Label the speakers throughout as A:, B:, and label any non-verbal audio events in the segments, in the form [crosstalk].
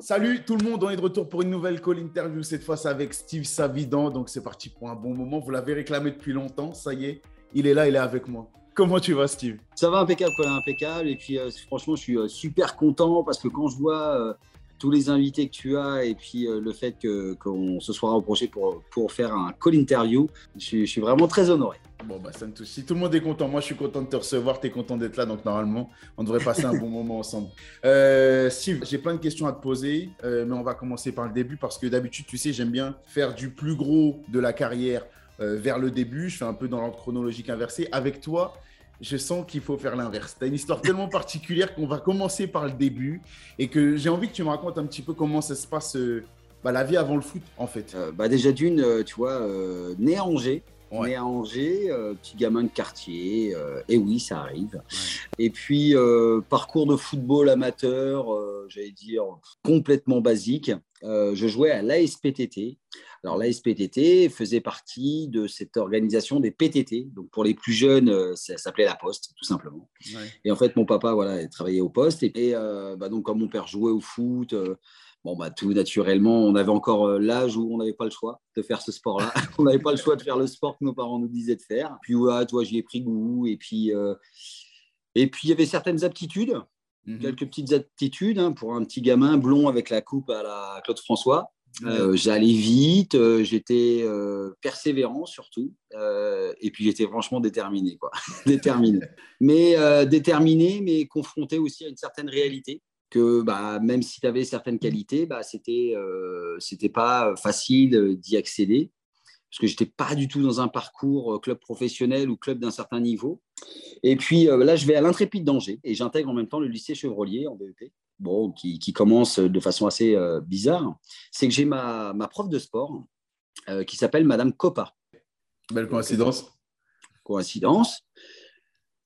A: Salut tout le monde, on est de retour pour une nouvelle call interview. Cette fois, c'est avec Steve Savidan. Donc, c'est parti pour un bon moment. Vous l'avez réclamé depuis longtemps. Ça y est, il est là, il est avec moi. Comment tu vas, Steve?
B: Ça va impeccable, impeccable. Et puis, euh, franchement, je suis euh, super content parce que quand je vois euh, tous les invités que tu as et puis le fait qu'on se soit rapproché pour, pour faire un call interview, je, suis vraiment très honoré.
A: Bon, bah, ça me touche. Si tout le monde est content, moi je suis content de te recevoir, tu es content d'être là, donc normalement, on devrait passer un bon [laughs] moment ensemble. Steve, j'ai plein de questions à te poser, mais on va commencer par le début parce que d'habitude, tu sais, j'aime bien faire du plus gros de la carrière vers le début. Je fais un peu dans l'ordre chronologique inversé. Avec toi, je sens qu'il faut faire l'inverse. Tu as une histoire tellement particulière qu'on va commencer par le début et que j'ai envie que tu me racontes un petit peu comment ça se passe, euh, bah, la vie avant le foot, en fait.
B: Euh, bah déjà d'une, euh, tu vois, né à Angers. Né à Angers, petit gamin de quartier, et oui, ça arrive. Et puis, parcours de football amateur, j'allais dire complètement basique. je jouais à l'ASPTT, alors l'ASPTT faisait partie de cette organisation des PTT. Donc pour les plus jeunes, euh, ça s'appelait la Poste, tout simplement. Et en fait, mon papa voilà, travaillait au poste. Et, euh, bah, donc, comme mon père jouait au foot, euh, bon, bah, tout naturellement, on avait encore l'âge où on n'avait pas le choix de faire ce sport-là. [laughs] on n'avait pas le choix de faire le sport que nos parents nous disaient de faire. Puis, ouais, toi, j'y ai pris goût. Et puis, et puis, il y avait certaines aptitudes. Mhm. Quelques petites aptitudes hein, pour un petit gamin blond avec la coupe à la Claude François. Euh, j'allais vite, euh, j'étais euh, persévérant surtout, et puis j'étais franchement déterminé, quoi. [laughs] déterminé. Mais déterminé, mais confronté aussi à une certaine réalité que bah, même si tu avais certaines qualités, bah, c'était c'était pas facile d'y accéder parce que j'étais pas du tout dans un parcours club professionnel ou club d'un certain niveau. Et puis là, je vais à l'Intrépide d'Angers et j'intègre en même temps le lycée Chevrolier en BEP bon, qui, commence de façon assez euh, bizarre, c'est que j'ai ma, prof de sport euh, qui s'appelle Madame Coppa.
A: Belle coïncidence.
B: Coïncidence.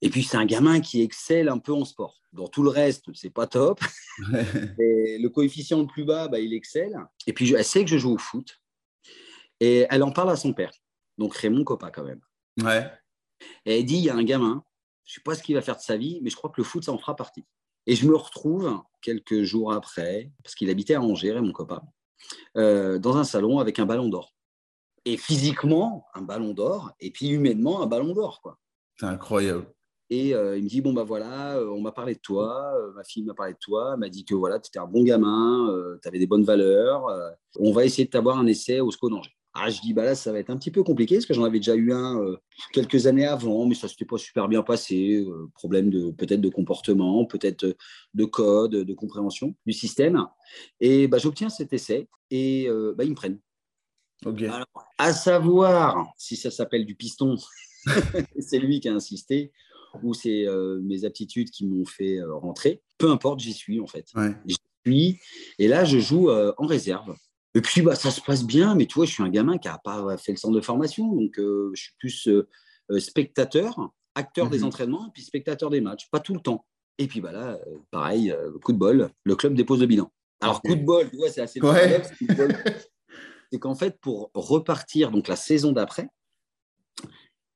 B: Et puis, c'est un gamin qui excelle un peu en sport. Dans tout le reste, c'est pas top. le coefficient le plus bas, bah, il excelle. Et puis, elle sait que je joue au foot. Et elle en parle à son père. Donc, Raymond Coppa, quand même.
A: Ouais.
B: Et elle dit il y a un gamin, je ne sais pas ce qu'il va faire de sa vie, mais je crois que le foot, ça en fera partie. Et je me retrouve quelques jours après, parce qu'il habitait à Angers, mon copain, euh, dans un salon avec un ballon d'or. Et physiquement, un ballon d'or, et puis humainement, un ballon d'or. quoi.
A: C'est incroyable.
B: Et euh, il me dit bon bah voilà, euh, on m'a parlé de toi, ma fille m'a parlé de toi, m'a dit que voilà, tu étais un bon gamin, tu avais des bonnes valeurs. on va essayer de t'avoir un essai au SCO d'Angers. Ah, je dis, bah là, ça va être un petit peu compliqué parce que j'en avais déjà eu un euh, quelques années avant, mais ça ne s'était pas super bien passé. Euh, problème de peut-être de comportement, peut-être de code, de compréhension du système. Et bah, j'obtiens cet essai et euh, bah, ils me prennent. à savoir si ça s'appelle du piston, [laughs] c'est lui qui a insisté, ou c'est mes aptitudes qui m'ont fait rentrer. Peu importe, j'y suis en fait. J'y suis. Et là, je joue en réserve. Et puis, bah, ça se passe bien, mais tu vois, je suis un gamin qui n'a pas fait le centre de formation, donc euh, je suis plus euh, euh, spectateur, acteur des mhm. entraînements, puis spectateur des matchs, pas tout le temps. Et puis, bah, là, pareil, coup de bol, le club dépose le bilan. Alors, coup de bol, tu vois, c'est assez
A: ouais. [laughs]
B: C'est qu'en fait, pour repartir donc la saison d'après,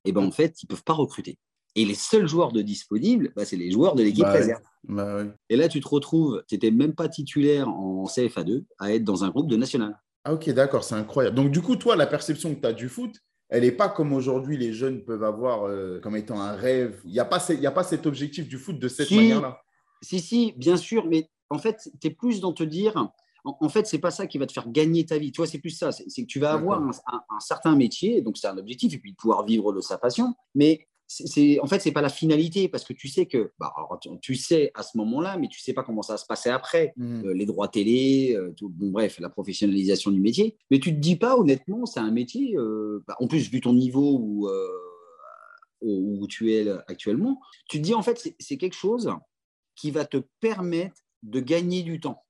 B: et eh ben, en fait, ils ne peuvent pas recruter. Et les seuls joueurs de disponibles, bah, c'est les joueurs de l'équipe bah réserve.
A: Bah
B: et là, tu te retrouves, tu n'étais même pas titulaire en CFA2 à être dans un groupe de national.
A: Ah ok, d'accord, c'est incroyable. Donc du coup, toi, la perception que tu as du foot, elle n'est pas comme aujourd'hui les jeunes peuvent avoir euh, comme étant un rêve. Il n'y a, pas, a pas cet objectif du foot de cette manière-là.
B: Si, si, bien sûr, mais en fait, tu es plus dans te dire, en, fait, c'est pas ça qui va te faire gagner ta vie. Toi, c'est plus ça. C'est que tu vas avoir un, un, certain métier, donc c'est un objectif, et puis de pouvoir vivre de sa passion. Mais c'est en fait c'est pas la finalité parce que tu sais que bah, tu sais à ce moment-là mais tu sais pas comment ça va se passer après mmh. euh, les droits télé euh, tout, bon, bref la professionnalisation du métier mais tu te dis pas honnêtement c'est un métier euh, bah, en plus vu ton niveau où, où tu es actuellement tu te dis en fait c'est quelque chose qui va te permettre de gagner du temps.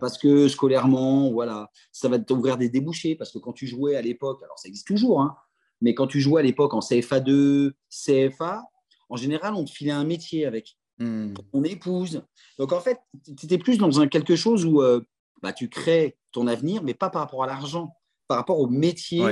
B: Parce que scolairement, voilà, ça va t'ouvrir des débouchés. Parce que quand tu jouais à l'époque, alors ça existe toujours, hein, mais quand tu jouais à l'époque en CFA2, CFA, en général, on te filait un métier avec. Hmm. ton épouse. Donc en fait, tu étais plus dans un quelque chose où euh, bah, tu crées ton avenir, mais pas par rapport à l'argent, par rapport au métier.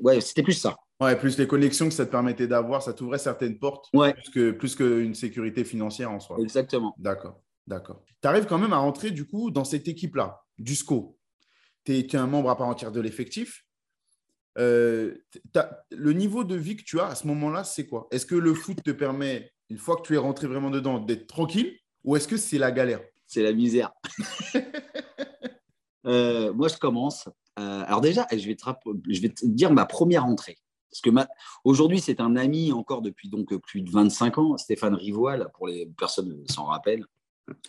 B: Ouais, c'était plus ça.
A: Ouais, plus les connexions que ça te permettait d'avoir, ça t'ouvrait certaines portes,
B: ouais.
A: plus qu'une plus que sécurité financière en soi.
B: Exactement.
A: D'accord. D'accord. Tu arrives quand même à rentrer du coup dans cette équipe-là, du SCO. Tu es, un membre à part entière de l'effectif. Euh, le niveau de vie que tu as à ce moment-là, c'est quoi? Est-ce que le foot te permet, une fois que tu es rentré vraiment dedans, d'être tranquille? Ou est-ce que c'est la galère?
B: C'est la misère. [laughs] Euh, moi, je commence. Euh, alors déjà, je vais, te, je vais te dire ma première entrée. Parce que aujourd'hui, c'est un ami encore depuis donc plus de 25 ans, Stéphane Rivoal, pour les personnes qui s'en rappellent.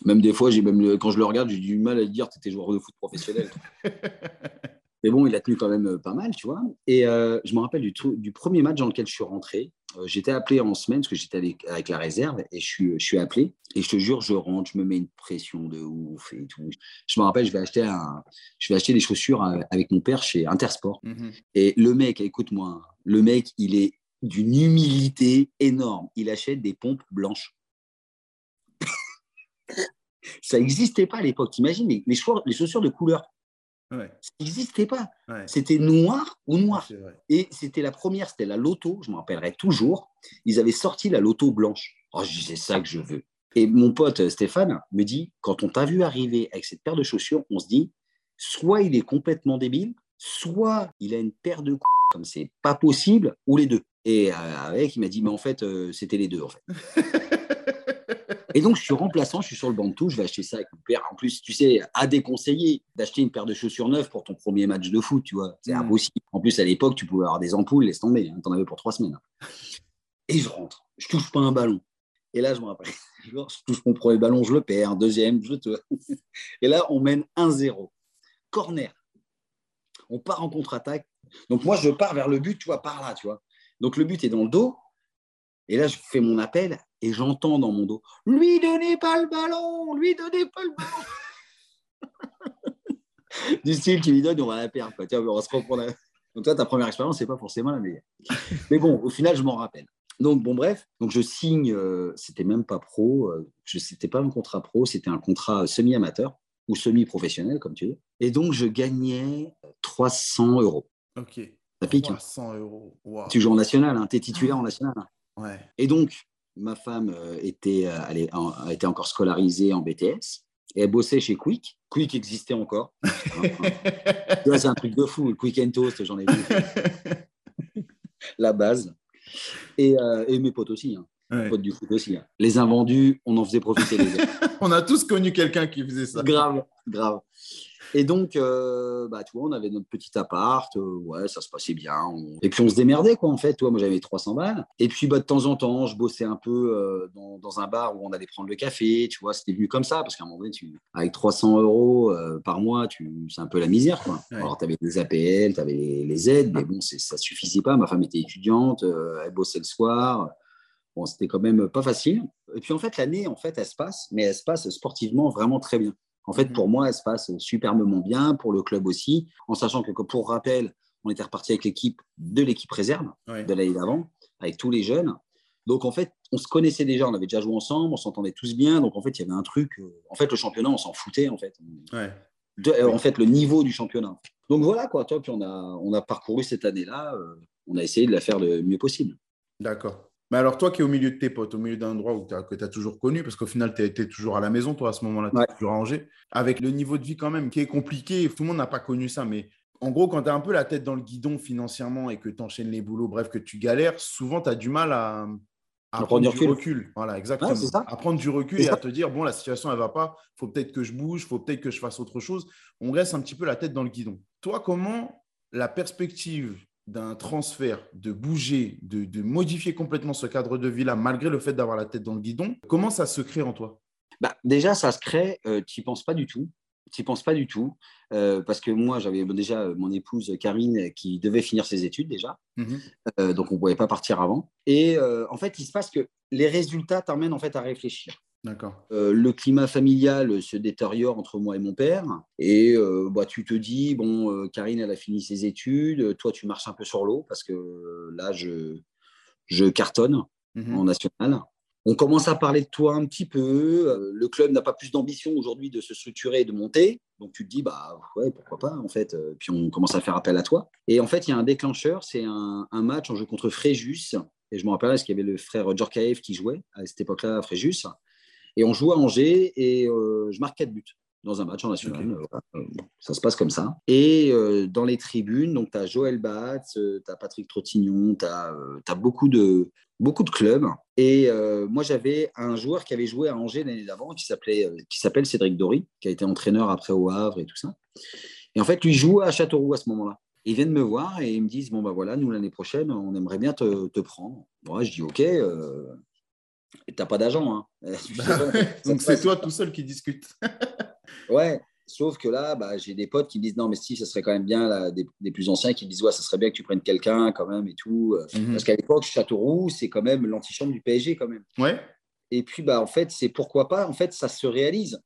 B: Même des fois, j'ai même quand je le regarde, j'ai du mal à dire tu étais joueur de foot professionnel. [laughs] Mais bon, il a tenu quand même euh, pas mal, tu vois. Et euh, je me rappelle du, du, premier match dans lequel je suis rentré. Euh, j'étais appelé en semaine parce que j'étais avec, la réserve et je suis, je suis appelé. Et je te jure, je rentre, je me mets une pression de ouf et tout. Je me rappelle, je vais acheter, un, je vais acheter des chaussures avec mon père chez Intersport. Mhm. Et le mec, écoute-moi, le mec, il est d'une humilité énorme. Il achète des pompes blanches. [laughs] Ça n'existait pas à l'époque. T'imagines les, les, les chaussures de couleur ça n'existait pas. C'était noir ou noir. Et c'était la première, c'était la loto, je me rappellerai toujours. Ils avaient sorti la loto blanche. Oh, je disais ça que je veux. Et mon pote euh, Stéphane me dit quand on t'a vu arriver avec cette paire de chaussures, on se dit soit il est complètement débile, soit il a une paire de coups comme c'est pas possible, ou les deux. Et euh, avec, il m'a dit mais en fait, euh, c'était les deux en fait. [laughs] Et donc, je suis remplaçant, je suis sur le banc de tout, je vais acheter ça avec mon père. En plus, tu sais, à déconseiller d'acheter une paire de chaussures neuves pour ton premier match de foot, tu vois. C'est mm. impossible. En plus, à l'époque, tu pouvais avoir des ampoules, laisse tomber. Hein, tu en avais pour trois semaines. Et je rentre. Je touche pas un ballon. Et là, je me rappelle, [laughs] je touche mon premier ballon, je le perds. Deuxième, je te. [laughs] Et là, on mène 1-0. Corner. On part en contre-attaque. Donc, moi, je pars vers le but, tu vois, par là, tu vois. Donc, le but est dans le dos. Et là, je fais mon appel et j'entends dans mon dos Lui donnez pas le ballon, lui donnez pas le ballon. [laughs] du style qui lui donne, on va la perdre. Tiens, on va se reprendre. Donc, toi, ta première expérience, c'est pas forcément la meilleure. Mais bon, au final, je m'en rappelle. Donc, bon, bref, donc je signe, euh, c'était même pas pro, euh, c'était pas un contrat pro, c'était un contrat semi-amateur ou semi-professionnel, comme tu veux. Et donc, je gagnais 300 euros.
A: Ok.
B: Ça pique.
A: 300 euros.
B: Tu joues en national, hein, tu es titulaire en national.
A: Ouais.
B: Et donc, ma femme euh, était, euh, elle a été encore scolarisée en BTS et elle bossait chez Quick. Quick existait encore. [laughs] c'est un truc de fou. Quick and Toast, j'en ai vu. [laughs] La base. Et, euh, et, mes potes aussi. Hein. Potes du foot aussi. Hein. Les invendus, on en faisait profiter les [laughs] autres.
A: on a tous connu quelqu'un qui faisait ça.
B: Grave, grave. Et donc, euh, bah, tu vois, on avait notre petit appart, euh, ouais, ça se passait bien. Et puis, on se démerdait, quoi, en fait. Toi, moi, j'avais 300 balles. Et puis, bah, de temps en temps, je bossais un peu euh, dans, un bar où on allait prendre le café, tu vois, c'était venu comme ça, parce qu'à un moment donné, tu, avec 300 euros par mois, tu, c'est un peu la misère, quoi. Alors, tu avais des APL, tu avais les, aides, mais bon, ça suffisait pas. Ma femme était étudiante, elle bossait le soir. Bon, c'était quand même pas facile. Et puis, en fait, l'année, en fait, elle se passe, mais elle se passe sportivement vraiment très bien. En fait, pour mhm. moi, elle se passe superbement bien, pour le club aussi, en sachant que, pour rappel, on était reparti avec l'équipe de l'équipe réserve de l'année d'avant, avec tous les jeunes. Donc, en fait, on se connaissait déjà, on avait déjà joué ensemble, on s'entendait tous bien. Donc, en fait, il y avait un truc. Euh, en fait, le championnat, on s'en foutait, en fait.
A: Euh,
B: en fait, le niveau du championnat. Donc, voilà, quoi. Toi, puis on a, on a parcouru cette année-là. Euh, on a essayé de la faire le mieux possible.
A: D'accord. Mais alors, toi qui es au milieu de tes potes, au milieu d'un endroit où que tu as toujours connu, parce qu'au final, tu étais toujours à la maison, toi, à ce moment-là, tu toujours à avec le niveau de vie quand même qui est compliqué, tout le monde n'a pas connu ça, mais en gros, quand tu as un peu la tête dans le guidon financièrement et que tu enchaînes les boulots, bref, que tu galères, souvent, tu as du mal à, prendre du recul. Voilà, exactement. à prendre du recul et à te dire, bon, la situation, elle va pas, faut peut-être que je bouge, faut peut-être que je fasse autre chose. On reste un petit peu la tête dans le guidon. Toi, comment la perspective d'un transfert, de bouger, de, modifier complètement ce cadre de vie-là, malgré le fait d'avoir la tête dans le guidon, comment ça se crée en toi?
B: Bah, Déjà, ça se crée, euh, tu n'y penses pas du tout. Tu n'y penses pas du tout. Euh, parce que moi, j'avais déjà euh, mon épouse Karine qui devait finir ses études déjà. Mhm. donc, on ne pouvait pas partir avant. Et en fait, il se passe que les résultats t'emmènent en fait à réfléchir.
A: Euh,
B: le climat familial se détériore entre moi et mon père. Et euh, bah, tu te dis, bon, euh, Karine, elle a fini ses études. Toi, tu marches un peu sur l'eau parce que là, je, je cartonne mhm. en national. On commence à parler de toi un petit peu. Le club n'a pas plus d'ambition aujourd'hui de se structurer et de monter. Donc tu te dis, bah ouais, pourquoi pas en fait. Puis on commence à faire appel à toi. Et en fait, il y a un déclencheur, c'est un, match en jeu contre Fréjus. Et je me rappelle parce qu'il y avait le frère Djorkaev qui jouait à cette époque-là, Fréjus. Et on joue à Angers et je marque 4 buts dans un match en national. ça se passe comme ça. Et dans les tribunes, donc tu as Joël Batz, tu as Patrick Trottignon, tu as, as, beaucoup de, beaucoup de clubs. Et moi, j'avais un joueur qui avait joué à Angers l'année d'avant qui s'appelle Cédric Dory, qui a été entraîneur après au Havre et tout ça. Et en fait, lui joue à Châteauroux à ce moment-là. Ils viennent me voir et ils me disent Bon, bah voilà, nous, l'année prochaine, on aimerait bien te, prendre. Moi, je dis Ok, euh, t'as pas d'agent. Hein. [laughs] [laughs]
A: Donc, c'est toi tout seul qui discute. [laughs]
B: ouais, sauf que là, bah, j'ai des potes qui me disent Non, mais si, ça serait quand même bien, là, des, plus anciens qui me disent Ouais, ça serait bien que tu prennes quelqu'un quand même et tout. Mhm. Parce qu'à l'époque, Châteauroux, c'est quand même l'antichambre du PSG quand même.
A: Ouais.
B: Et puis, bah, en fait, c'est pourquoi pas, en fait, ça se réalise.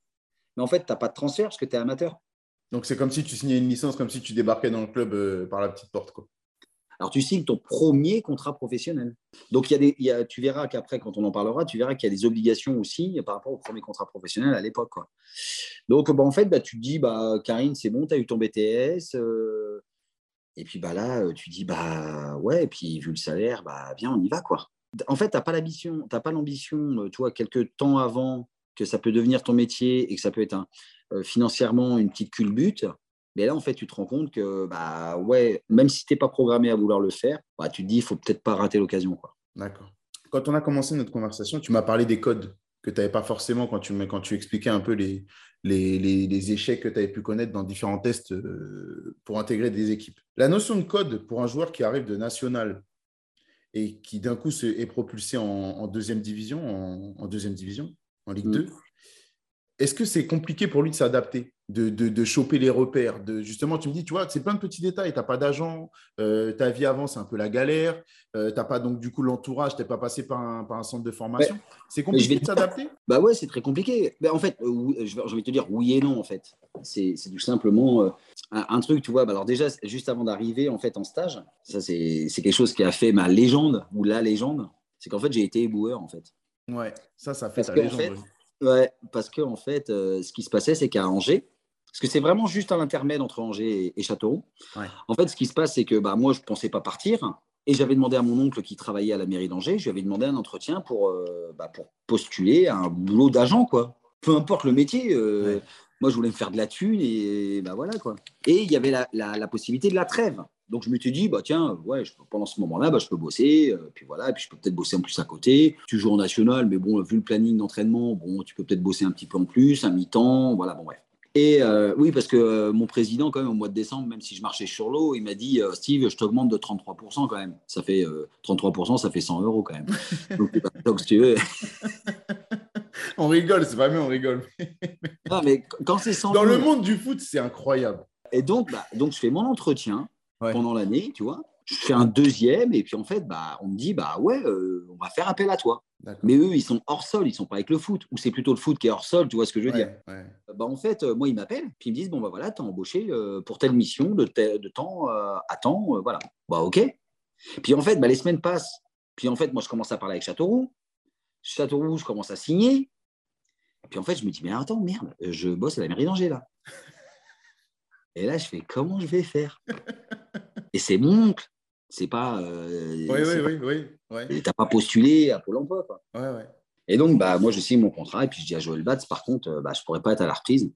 B: Mais en fait, tu n'as pas de transfert parce que tu es amateur.
A: Donc, c'est comme si tu signais une licence, comme si tu débarquais dans le club euh, par la petite porte. Quoi.
B: Alors, tu signes ton premier contrat professionnel. Donc, y a des, tu verras qu'après, quand on en parlera, tu verras qu'il y a des obligations aussi par rapport au premier contrat professionnel à l'époque. Donc, bah, en fait, bah, tu te dis, bah, Karine, c'est bon, tu as eu ton BTS. Euh, et puis bah, là, tu dis, bah ouais, et puis vu le salaire, bah viens, on y va. quoi. En fait, tu n'as pas l'ambition, pas l'ambition, tu vois, quelques temps avant que ça peut devenir ton métier et que ça peut être euh, financièrement une petite culbute. Mais là, en fait, tu te rends compte que, bah, ouais, même si tu n'es pas programmé à vouloir le faire, bah, tu te dis, il faut peut-être pas rater l'occasion.
A: D'accord. Quand on a commencé notre conversation, tu m'as parlé des codes que tu n'avais pas forcément quand tu, quand tu expliquais un peu les, les, les, échecs que tu avais pu connaître dans différents tests euh, pour intégrer des équipes. La notion de code pour un joueur qui arrive de national et qui d'un coup est propulsé en, deuxième division, en, deuxième division, en Ligue 2, mm. Est-ce que c'est compliqué pour lui de s'adapter, de, de, choper les repères de, Justement, tu me dis, tu vois, c'est plein de petits détails. Tu n'as pas d'agent, euh, ta vie avant, c'est un peu la galère. Euh, tu n'as pas donc du coup l'entourage, tu n'es pas passé par un, par un, centre de formation. C'est compliqué de s'adapter?
B: Bah ouais, c'est très compliqué. Mais en fait, euh, je vais te dire oui et non, en fait. C'est tout simplement un, truc, tu vois. Bah alors déjà, juste avant d'arriver en fait en stage, ça c'est quelque chose qui a fait ma légende, ou la légende, c'est qu'en fait, j'ai été éboueur, en fait.
A: Ouais, ça, ça fait ta légende.
B: Ouais, parce que en fait, euh, ce qui se passait, c'est qu'à Angers, parce que c'est vraiment juste à l'intermède entre Angers et, Châteauroux. En fait, ce qui se passe, c'est que bah, moi, je ne pensais pas partir. Et j'avais demandé à mon oncle qui travaillait à la mairie d'Angers, je lui avais demandé un entretien pour, euh, bah, pour postuler à un boulot d'agent, quoi. Peu importe le métier. Euh, moi, je voulais me faire de la thune et bah voilà, quoi. Et il y avait la, la possibilité de la trêve. Donc, je m'étais dit, bah, tiens, ouais, pendant ce moment-là, bah, je peux bosser. Euh, puis voilà, et puis je peux peut-être bosser en plus à côté. Tu joues en national, mais bon, vu le planning d'entraînement, bon, tu peux peut-être bosser un petit peu en plus, un mi-temps. Voilà, bon, bref. Et euh, oui, parce que euh, mon président, quand même, au mois de décembre, même si je marchais sur l'eau, il m'a dit Steve, je t'augmente de 33% quand même. Ça fait 33%, ça fait 100 euros quand même. [laughs] donc, si tu veux.
A: on rigole, c'est pas bien, on rigole.
B: non, mais quand c'est 100
A: Dans le monde du foot, c'est incroyable.
B: Et donc, bah, donc, je fais mon entretien pendant l'année, tu vois. Je fais un deuxième et puis en fait, bah, on me dit, bah ouais, euh, on va faire appel à toi. Mais eux, ils sont hors sol, ils sont pas avec le foot. Ou c'est plutôt le foot qui est hors sol, tu vois ce que je veux dire bah, En fait, euh, moi, ils m'appellent, puis ils me disent, bon, bah voilà, tu as embauché euh, pour telle mission de, de temps à temps, voilà. Bah ok. Puis en fait, bah, les semaines passent. Puis en fait, moi, je commence à parler avec Châteauroux. Châteauroux, je commence à signer. Puis en fait, je me dis, mais attends, merde, je bosse à la mairie d'Angers là. Et là, je fais comment je vais faire? [laughs] Et c'est mon oncle. C'est pas. Euh,
A: oui, oui, oui, oui,
B: Tu n'as pas postulé à Pôle emploi. Quoi.
A: Ouais, ouais.
B: Et donc, bah, moi, je signe mon contrat et puis je dis à Joël Batz, par contre, euh, bah, je ne pourrais pas être à la reprise.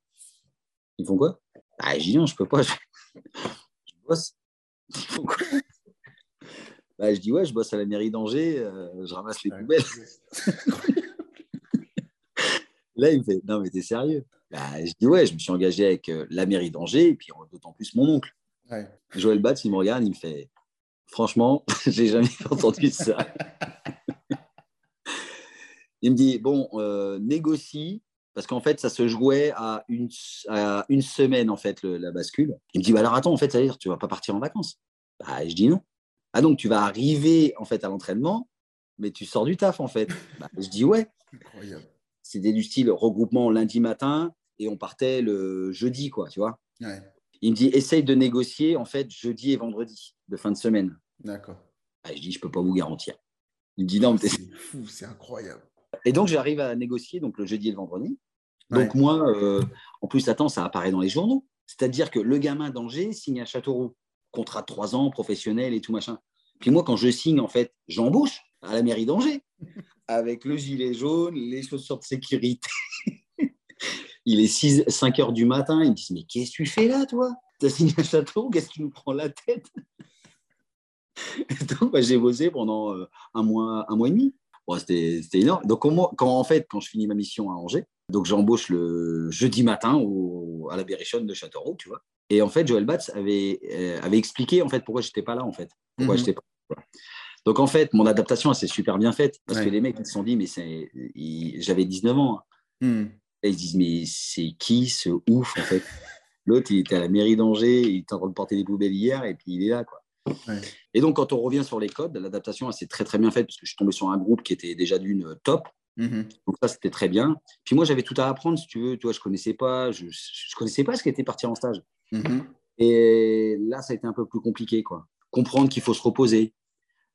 B: Ils font quoi? Bah, Je dis non, je ne peux pas. [laughs] Je, bosse. Ils font quoi? Bah, Je dis ouais, je bosse à la mairie d'Angers, euh, je ramasse les poubelles. [laughs] Là, il me fait non, mais t'es sérieux? Bah, je dis ouais, je me suis engagé avec euh, la mairie d'Angers et puis d'autant plus mon oncle. Joël Batz, il me regarde, il me fait franchement, [laughs] j'ai jamais [laughs] entendu ça. il me dit bon, euh, négocie parce qu'en fait, ça se jouait à une, une semaine en fait la bascule. Il me dit bah, alors attends, en fait, ça veut dire tu vas pas partir en vacances bah, Je dis non. Ah donc tu vas arriver en fait à l'entraînement, mais tu sors du taf en fait. Bah, je dis ouais. C'était du style regroupement lundi matin, et on partait le jeudi, quoi, tu vois. Il me dit, essaye de négocier, en fait, jeudi et vendredi de fin de semaine.
A: D'accord.
B: Ah, je dis, je peux pas vous garantir. Il me dit, non, mais
A: c'est fou, c'est incroyable.
B: Et donc, j'arrive à négocier donc le jeudi et le vendredi. Donc, moi, euh, en plus, attends, ça apparaît dans les journaux. C'est-à-dire que le gamin d'Angers signe à Châteauroux, contrat de trois ans, professionnel et tout machin. Puis moi, quand je signe, en fait, j'embauche à la mairie d'Angers. [laughs] avec le gilet jaune, les chaussures de sécurité. Il est 6, 5 heures du matin. Il me dit Mais qu'est-ce que tu fais là, toi? T'as signé un château Qu'est-ce qui nous prend la tête? [laughs] Donc, bah, j'ai bossé pendant euh, un mois, un mois et demi. c'était, énorme. Donc, quand, en fait, quand je finis ma mission à Angers, donc j'embauche le jeudi matin au, à la Berrichonne de Châteauroux, tu vois. Et en fait, Joël Batz avait, euh, avait expliqué en fait pourquoi j'étais pas là en fait. Pourquoi mhm. pas. Donc en fait, mon adaptation, elle s'est super bien faite parce que les mecs ils se sont dit mais c'est, j'avais 19 ans. Hein. Mhm. Et ils se disent mais c'est qui ce ouf en fait? L'autre il était à la mairie d'Angers, il était en train de porter des poubelles hier et puis il est là quoi. Et donc quand on revient sur les codes, l'adaptation s'est très très bien faite parce que je suis tombé sur un groupe qui était déjà d'une top. Mhm. Donc ça, c'était très bien. Puis moi, j'avais tout à apprendre, si tu veux. Tu vois, je connaissais pas, je, je connaissais pas ce qui était parti en stage. Mhm. Et là, ça a été un peu plus compliqué. Quoi. Comprendre qu'il faut se reposer,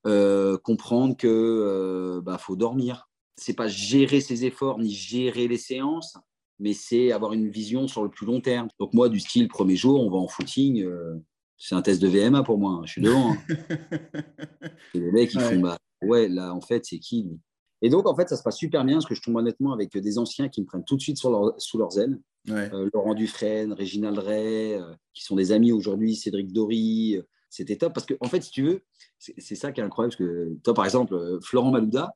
B: euh, comprendre qu'il euh, bah, faut dormir. C'est pas gérer ses efforts ni gérer les séances, mais c'est avoir une vision sur le plus long terme. Donc moi, du style premier jour, on va en footing, euh, c'est un test de VMA pour moi. Hein. Je suis devant. Hein. [laughs] Et les mecs, ils font bah, ouais, là, en fait, c'est qui lui? Et donc, en fait, ça se passe super bien parce que je tombe honnêtement avec des anciens qui me prennent tout de suite sur leur, sous leurs ailes. Euh, Laurent Dufresne, Réginald Ray, euh, qui sont des amis aujourd'hui, Cédric Dory. C'était top parce que, en fait, si tu veux, c'est ça qui est incroyable. Parce que toi, par exemple, Florent Malouda,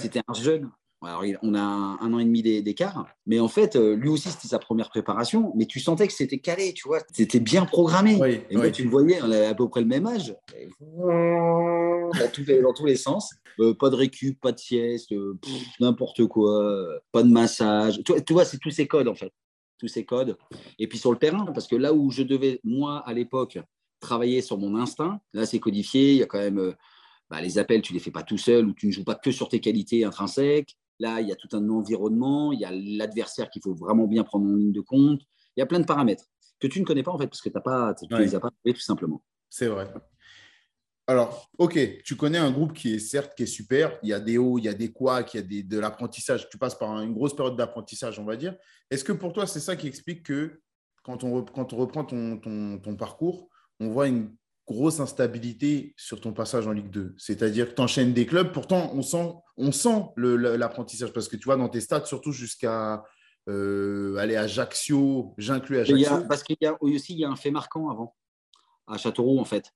B: c'était un jeune. Alors, on a un, an et demi d'écart, mais en fait, euh, lui aussi, c'était sa première préparation, mais tu sentais que c'était calé, tu vois, c'était bien programmé. et moi, tu le voyais, on avait à peu près le même âge, dans tous les, dans tous les sens. Euh, pas de récup, pas de sieste, euh, n'importe quoi, pas de massage. Tu, tu vois, c'est tous ces codes, en fait, tous ces codes. Et puis sur le terrain, parce que là où je devais, moi, à l'époque, travailler sur mon instinct, là, c'est codifié, il y a quand même... Bah, les appels, tu ne les fais pas tout seul ou tu ne joues pas que sur tes qualités intrinsèques. Là, il y a tout un environnement, il y a l'adversaire qu'il faut vraiment bien prendre en ligne de compte. Il y a plein de paramètres que tu ne connais pas en fait parce que tu ne les as pas trouvés tout simplement.
A: C'est vrai. Alors, ok, tu connais un groupe qui est certes qui est super. Il y a des hauts, il y a des quoi, il y a des, de l'apprentissage. Tu passes par une grosse période d'apprentissage, on va dire. Est-ce que pour toi, c'est ça qui explique que quand on, quand on reprend ton, ton, ton parcours, on voit une grosse instabilité sur ton passage en Ligue 2. C'est-à-dire que tu enchaînes des clubs, pourtant on sent, on sent l'apprentissage parce que tu vois dans tes stats, surtout jusqu'à euh, aller à Ajaccio, j'inclus Ajaccio.
B: parce qu'il y a aussi il y a un fait marquant avant, à Châteauroux en fait.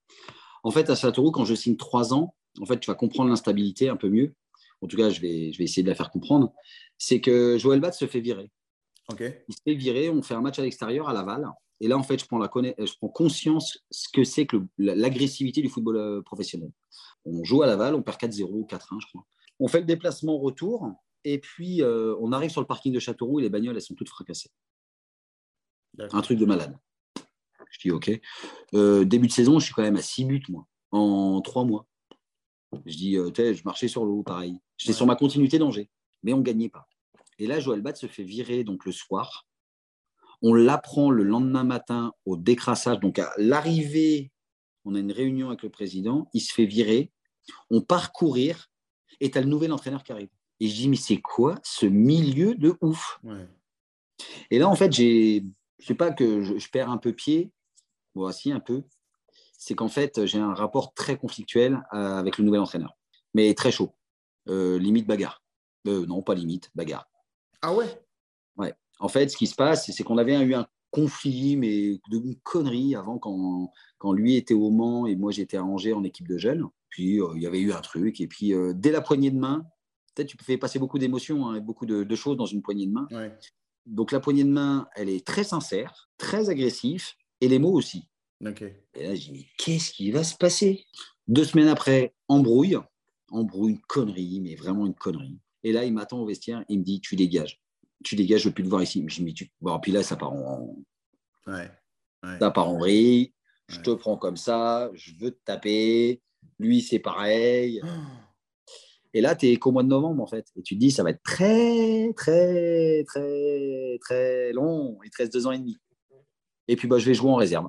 B: En fait, à Châteauroux, quand je signe trois ans, en fait, tu vas comprendre l'instabilité un peu mieux. En tout cas, je vais, je vais essayer de la faire comprendre. C'est que Joël Bat se fait virer. Il se fait virer, on fait un match à l'extérieur à Laval. Et là, en fait, je prends, la je prends conscience ce que c'est que l'agressivité du football euh, professionnel. On joue à Laval, on perd 4-0 ou 4-1, je crois. On fait le déplacement retour, et puis euh, on arrive sur le parking de Châteauroux et les bagnoles, elles sont toutes fracassées. Un truc de malade. Je dis OK. Euh, début de saison, je suis quand même à 6 buts, moi, en 3 mois. Je dis, je marchais sur l'eau, pareil. J'étais sur ma continuité d'Angers, mais on ne gagnait pas. Et là, Joël Bat se fait virer donc le soir on l'apprend le lendemain matin au décrassage. Donc, à l'arrivée, on a une réunion avec le président, il se fait virer, on part courir et tu as le nouvel entraîneur qui arrive. Et je dis, mais c'est quoi ce milieu de ouf? Et là, en fait, j'ai, je sais pas que je, perds un peu pied, voici un peu, c'est qu'en fait, j'ai un rapport très conflictuel euh, avec le nouvel entraîneur, mais très chaud, euh, limite bagarre. Euh, non, pas limite, bagarre.
A: Ah ouais?
B: Ouais. En fait, ce qui se passe, c'est qu'on avait eu un conflit, mais de une connerie avant quand, quand lui était au Mans et moi j'étais à Angers en équipe de jeunes. Puis euh, il y avait eu un truc. Et puis euh, dès la poignée de main, peut-être tu fais passer beaucoup d'émotions hein, et beaucoup de, choses dans une poignée de main. Donc la poignée de main, elle est très sincère, très agressive et les mots aussi. Et là, j'ai dit, qu'est-ce qui va se passer? Deux semaines après, embrouille. Embrouille, une connerie, mais vraiment une connerie. Et là, il m'attend au vestiaire, il me dit, tu dégages tu dégages, je ne veux plus te voir ici. Je me tu... Bon, puis là, ça part en. Ouais. Ça part en riz. Je te prends comme ça. Je veux te taper. Lui, c'est pareil. [gasps] Et là, tu es qu'au mois de novembre, en fait. Et tu te dis, ça va être très, très, très, très long. Il te reste deux ans et demi. Et puis, bah, je vais jouer en réserve.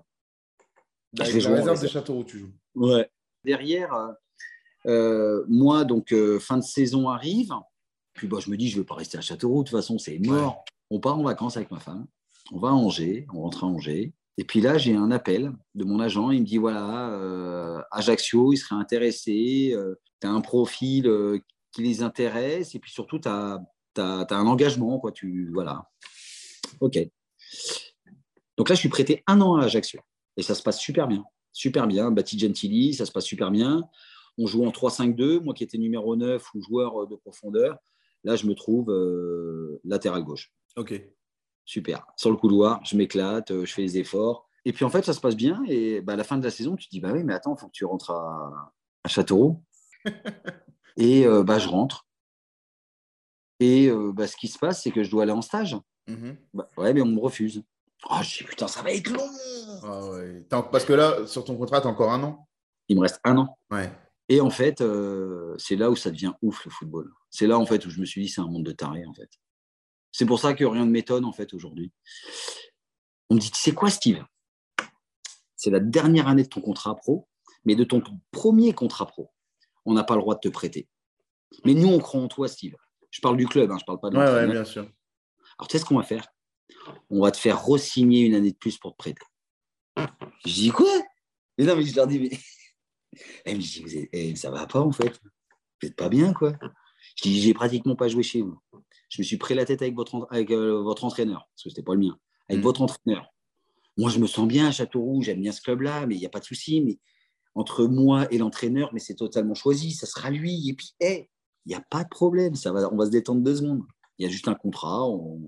A: Bah, je vais jouer en réserve, des châteaux où tu joues.
B: Ouais. Derrière, euh, moi, donc, euh, fin de saison arrive. Puis bah, je me dis, je ne veux pas rester à Châteauroux, de toute façon, c'est mort. On part en vacances avec ma femme, on va à Angers, on rentre à Angers. Et puis là, j'ai un appel de mon agent. Il me dit voilà, euh, Ajaccio, il serait intéressé. Euh, tu as un profil euh, qui les intéresse, et puis surtout, tu as, un engagement. Quoi, tu, voilà. OK. Donc là, je suis prêté un an à Ajaccio, et ça se passe super bien. Super bien. Bati Gentili, ça se passe super bien. On joue en 3-5-2. Moi qui étais numéro 9 ou joueur de profondeur, là, je me trouve euh, latéral gauche.
A: OK.
B: Super. Sur le couloir, je m'éclate, euh, je fais les efforts. Et puis en fait, ça se passe bien. Et bah, à la fin de la saison, tu te dis Bah oui, mais attends, il faut que tu rentres à, Châteauroux. [laughs] et euh, bah, je rentre. Et bah, ce qui se passe, c'est que je dois aller en stage. Mm-hmm. Bah, ouais, mais on me refuse. Oh, je dis Putain, ça va être long.
A: Ah ouais. Parce que là, sur ton contrat, tu as encore un an?
B: Il me reste un an.
A: Ouais.
B: Et en fait, euh, c'est là où ça devient ouf le football. C'est là en fait où je me suis dit c'est un monde de tarés en fait. C'est pour ça que rien ne m'étonne en fait aujourd'hui. On me dit tu sais quoi Steve? C'est la dernière année de ton contrat pro, mais de ton premier contrat pro, on n'a pas le droit de te prêter. Mais nous on croit en toi Steve. Je parle du club, hein, je parle pas de
A: ouais, ouais, bien sûr.
B: Alors tu sais ce qu'on va faire? On va te faire re-signer une année de plus pour te prêter. Je dis quoi? Mais non, mais je leur dis, mais elle me dit, vous eh, ça va pas en fait. Vous n'êtes pas bien quoi. Je dis, j'ai pratiquement pas joué chez vous. Je me suis pris la tête avec votre, avec, euh, votre entraîneur, parce que c'était pas le mien, avec mm. votre entraîneur. Moi, je me sens bien à Châteauroux, j'aime bien ce club-là, mais il n'y a pas de souci. Mais entre moi et l'entraîneur, mais c'est totalement choisi, ça sera lui. Et puis, il n'y a pas de problème, ça va, on va se détendre deux secondes. Il y a juste un contrat. On...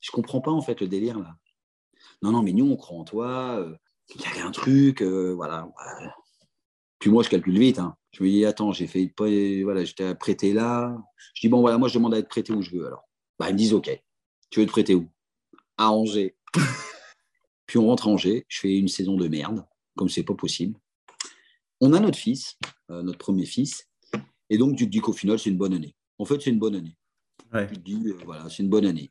B: Je comprends pas en fait le délire là. Non, non, mais nous, on croit en toi. Euh, il y a un truc, euh, voilà. Puis moi, je calcule vite. Hein. Je me dis, attends, j'ai fait, voilà, j'étais prêté là. Je dis, bon, voilà, moi, je demande à être prêté où je veux alors. Bah, ils me disent, OK, tu veux te prêter où? À Angers. [laughs] Puis on rentre à Angers, je fais une saison de merde, comme c'est pas possible. On a notre fils, euh, notre premier fils, et donc tu te dis qu'au final, c'est une bonne année. En fait, c'est une bonne année. Tu te dis, euh, voilà, c'est une bonne année.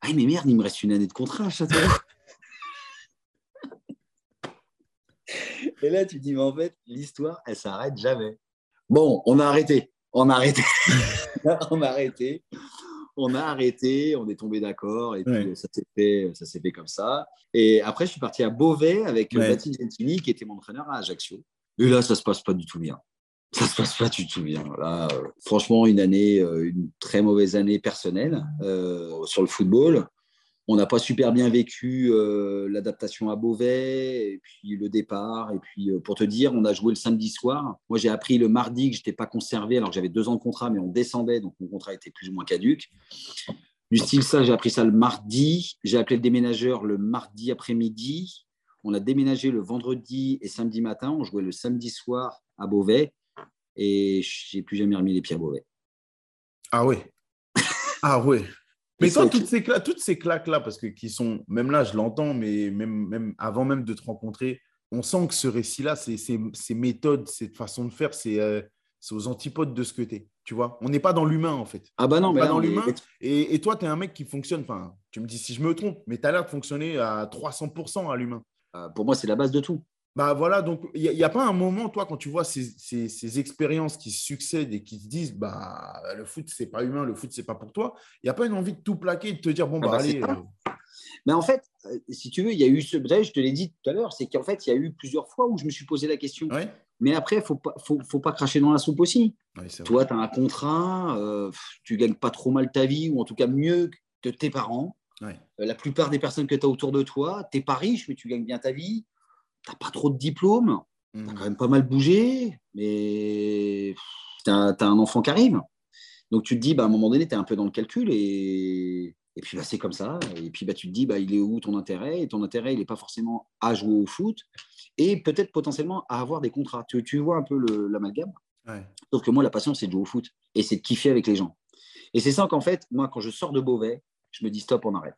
B: Ah, mais merde, il me reste une année de contrat à Châteauroux. Et là, tu dis, mais en fait, l'histoire, elle s'arrête jamais. Bon, on a arrêté. On a arrêté. [laughs] on a arrêté. On a arrêté, on est tombé d'accord et puis ça s'est fait, ça s'est fait comme ça. Et après, je suis parti à Beauvais avec ouais. Baptiste Gentili, qui était mon entraîneur à Ajaccio. Et là, ça se passe pas du tout bien. Ça se passe pas du tout bien. Là, euh, franchement, une année, euh, une très mauvaise année personnelle euh, sur le football. On n'a pas super bien vécu euh, l'adaptation à Beauvais, puis le départ. Et puis, euh, pour te dire, on a joué le samedi soir. Moi, j'ai appris le mardi que je n'étais pas conservé, alors que j'avais deux ans de contrat, mais on descendait, donc mon contrat était plus ou moins caduque. Du style ça, j'ai appris ça le mardi. J'ai appelé le déménageur le mardi après-midi. On a déménagé le vendredi et samedi matin. On jouait le samedi soir à Beauvais. Et j'ai plus jamais remis les pieds à Beauvais.
A: Ah oui. Ah oui. Mais toi, toutes ces, claques, toutes ces claques-là, parce que qui sont, même là, je l'entends, mais même, même avant même de te rencontrer, on sent que ce récit-là, ces, ces, méthodes, cette façon de faire, euh, c'est aux antipodes de ce que tu es. Tu vois, on n'est pas dans l'humain en fait.
B: Ah bah non,
A: mais pas dans l'humain. Et, et, toi, tu es un mec qui fonctionne, enfin, tu me dis si je me trompe, mais tu as l'air de fonctionner à 300% à l'humain.
B: Euh, pour moi, c'est la base de tout.
A: Bah voilà, donc il n'y a, pas un moment, toi, quand tu vois ces, ces, expériences qui succèdent et qui te disent, bah le foot, c'est pas humain, le foot, c'est pas pour toi, il n'y a pas une envie de tout plaquer et de te dire, bon, ah bah, bah allez. Euh.
B: Mais en fait, euh, si tu veux, il y a eu ce. Je te l'ai dit tout à l'heure, c'est qu'en fait, il y a eu plusieurs fois où je me suis posé la question. Mais après, il ne faut pas, faut, faut, pas cracher dans la soupe aussi. toi, tu as un contrat, euh, tu gagnes pas trop mal ta vie, ou en tout cas mieux que tes parents. la plupart des personnes que tu as autour de toi, tu n'es pas riche, mais tu gagnes bien ta vie t'as pas trop de diplômes, tu as hmm. quand même pas mal bougé, mais tu as, un enfant qui arrive. Donc tu te dis, bah, à un moment donné, tu es un peu dans le calcul et, et puis bah, c'est comme ça. Et puis bah, tu te dis, bah, il est où ton intérêt? Et ton intérêt, il n'est pas forcément à jouer au foot et peut-être potentiellement à avoir des contrats. Tu, tu vois un peu l'amalgame? Sauf que moi, la passion, c'est de jouer au foot et c'est de kiffer avec les gens. Et c'est ça qu'en fait, moi, quand je sors de Beauvais, je me dis stop, on arrête.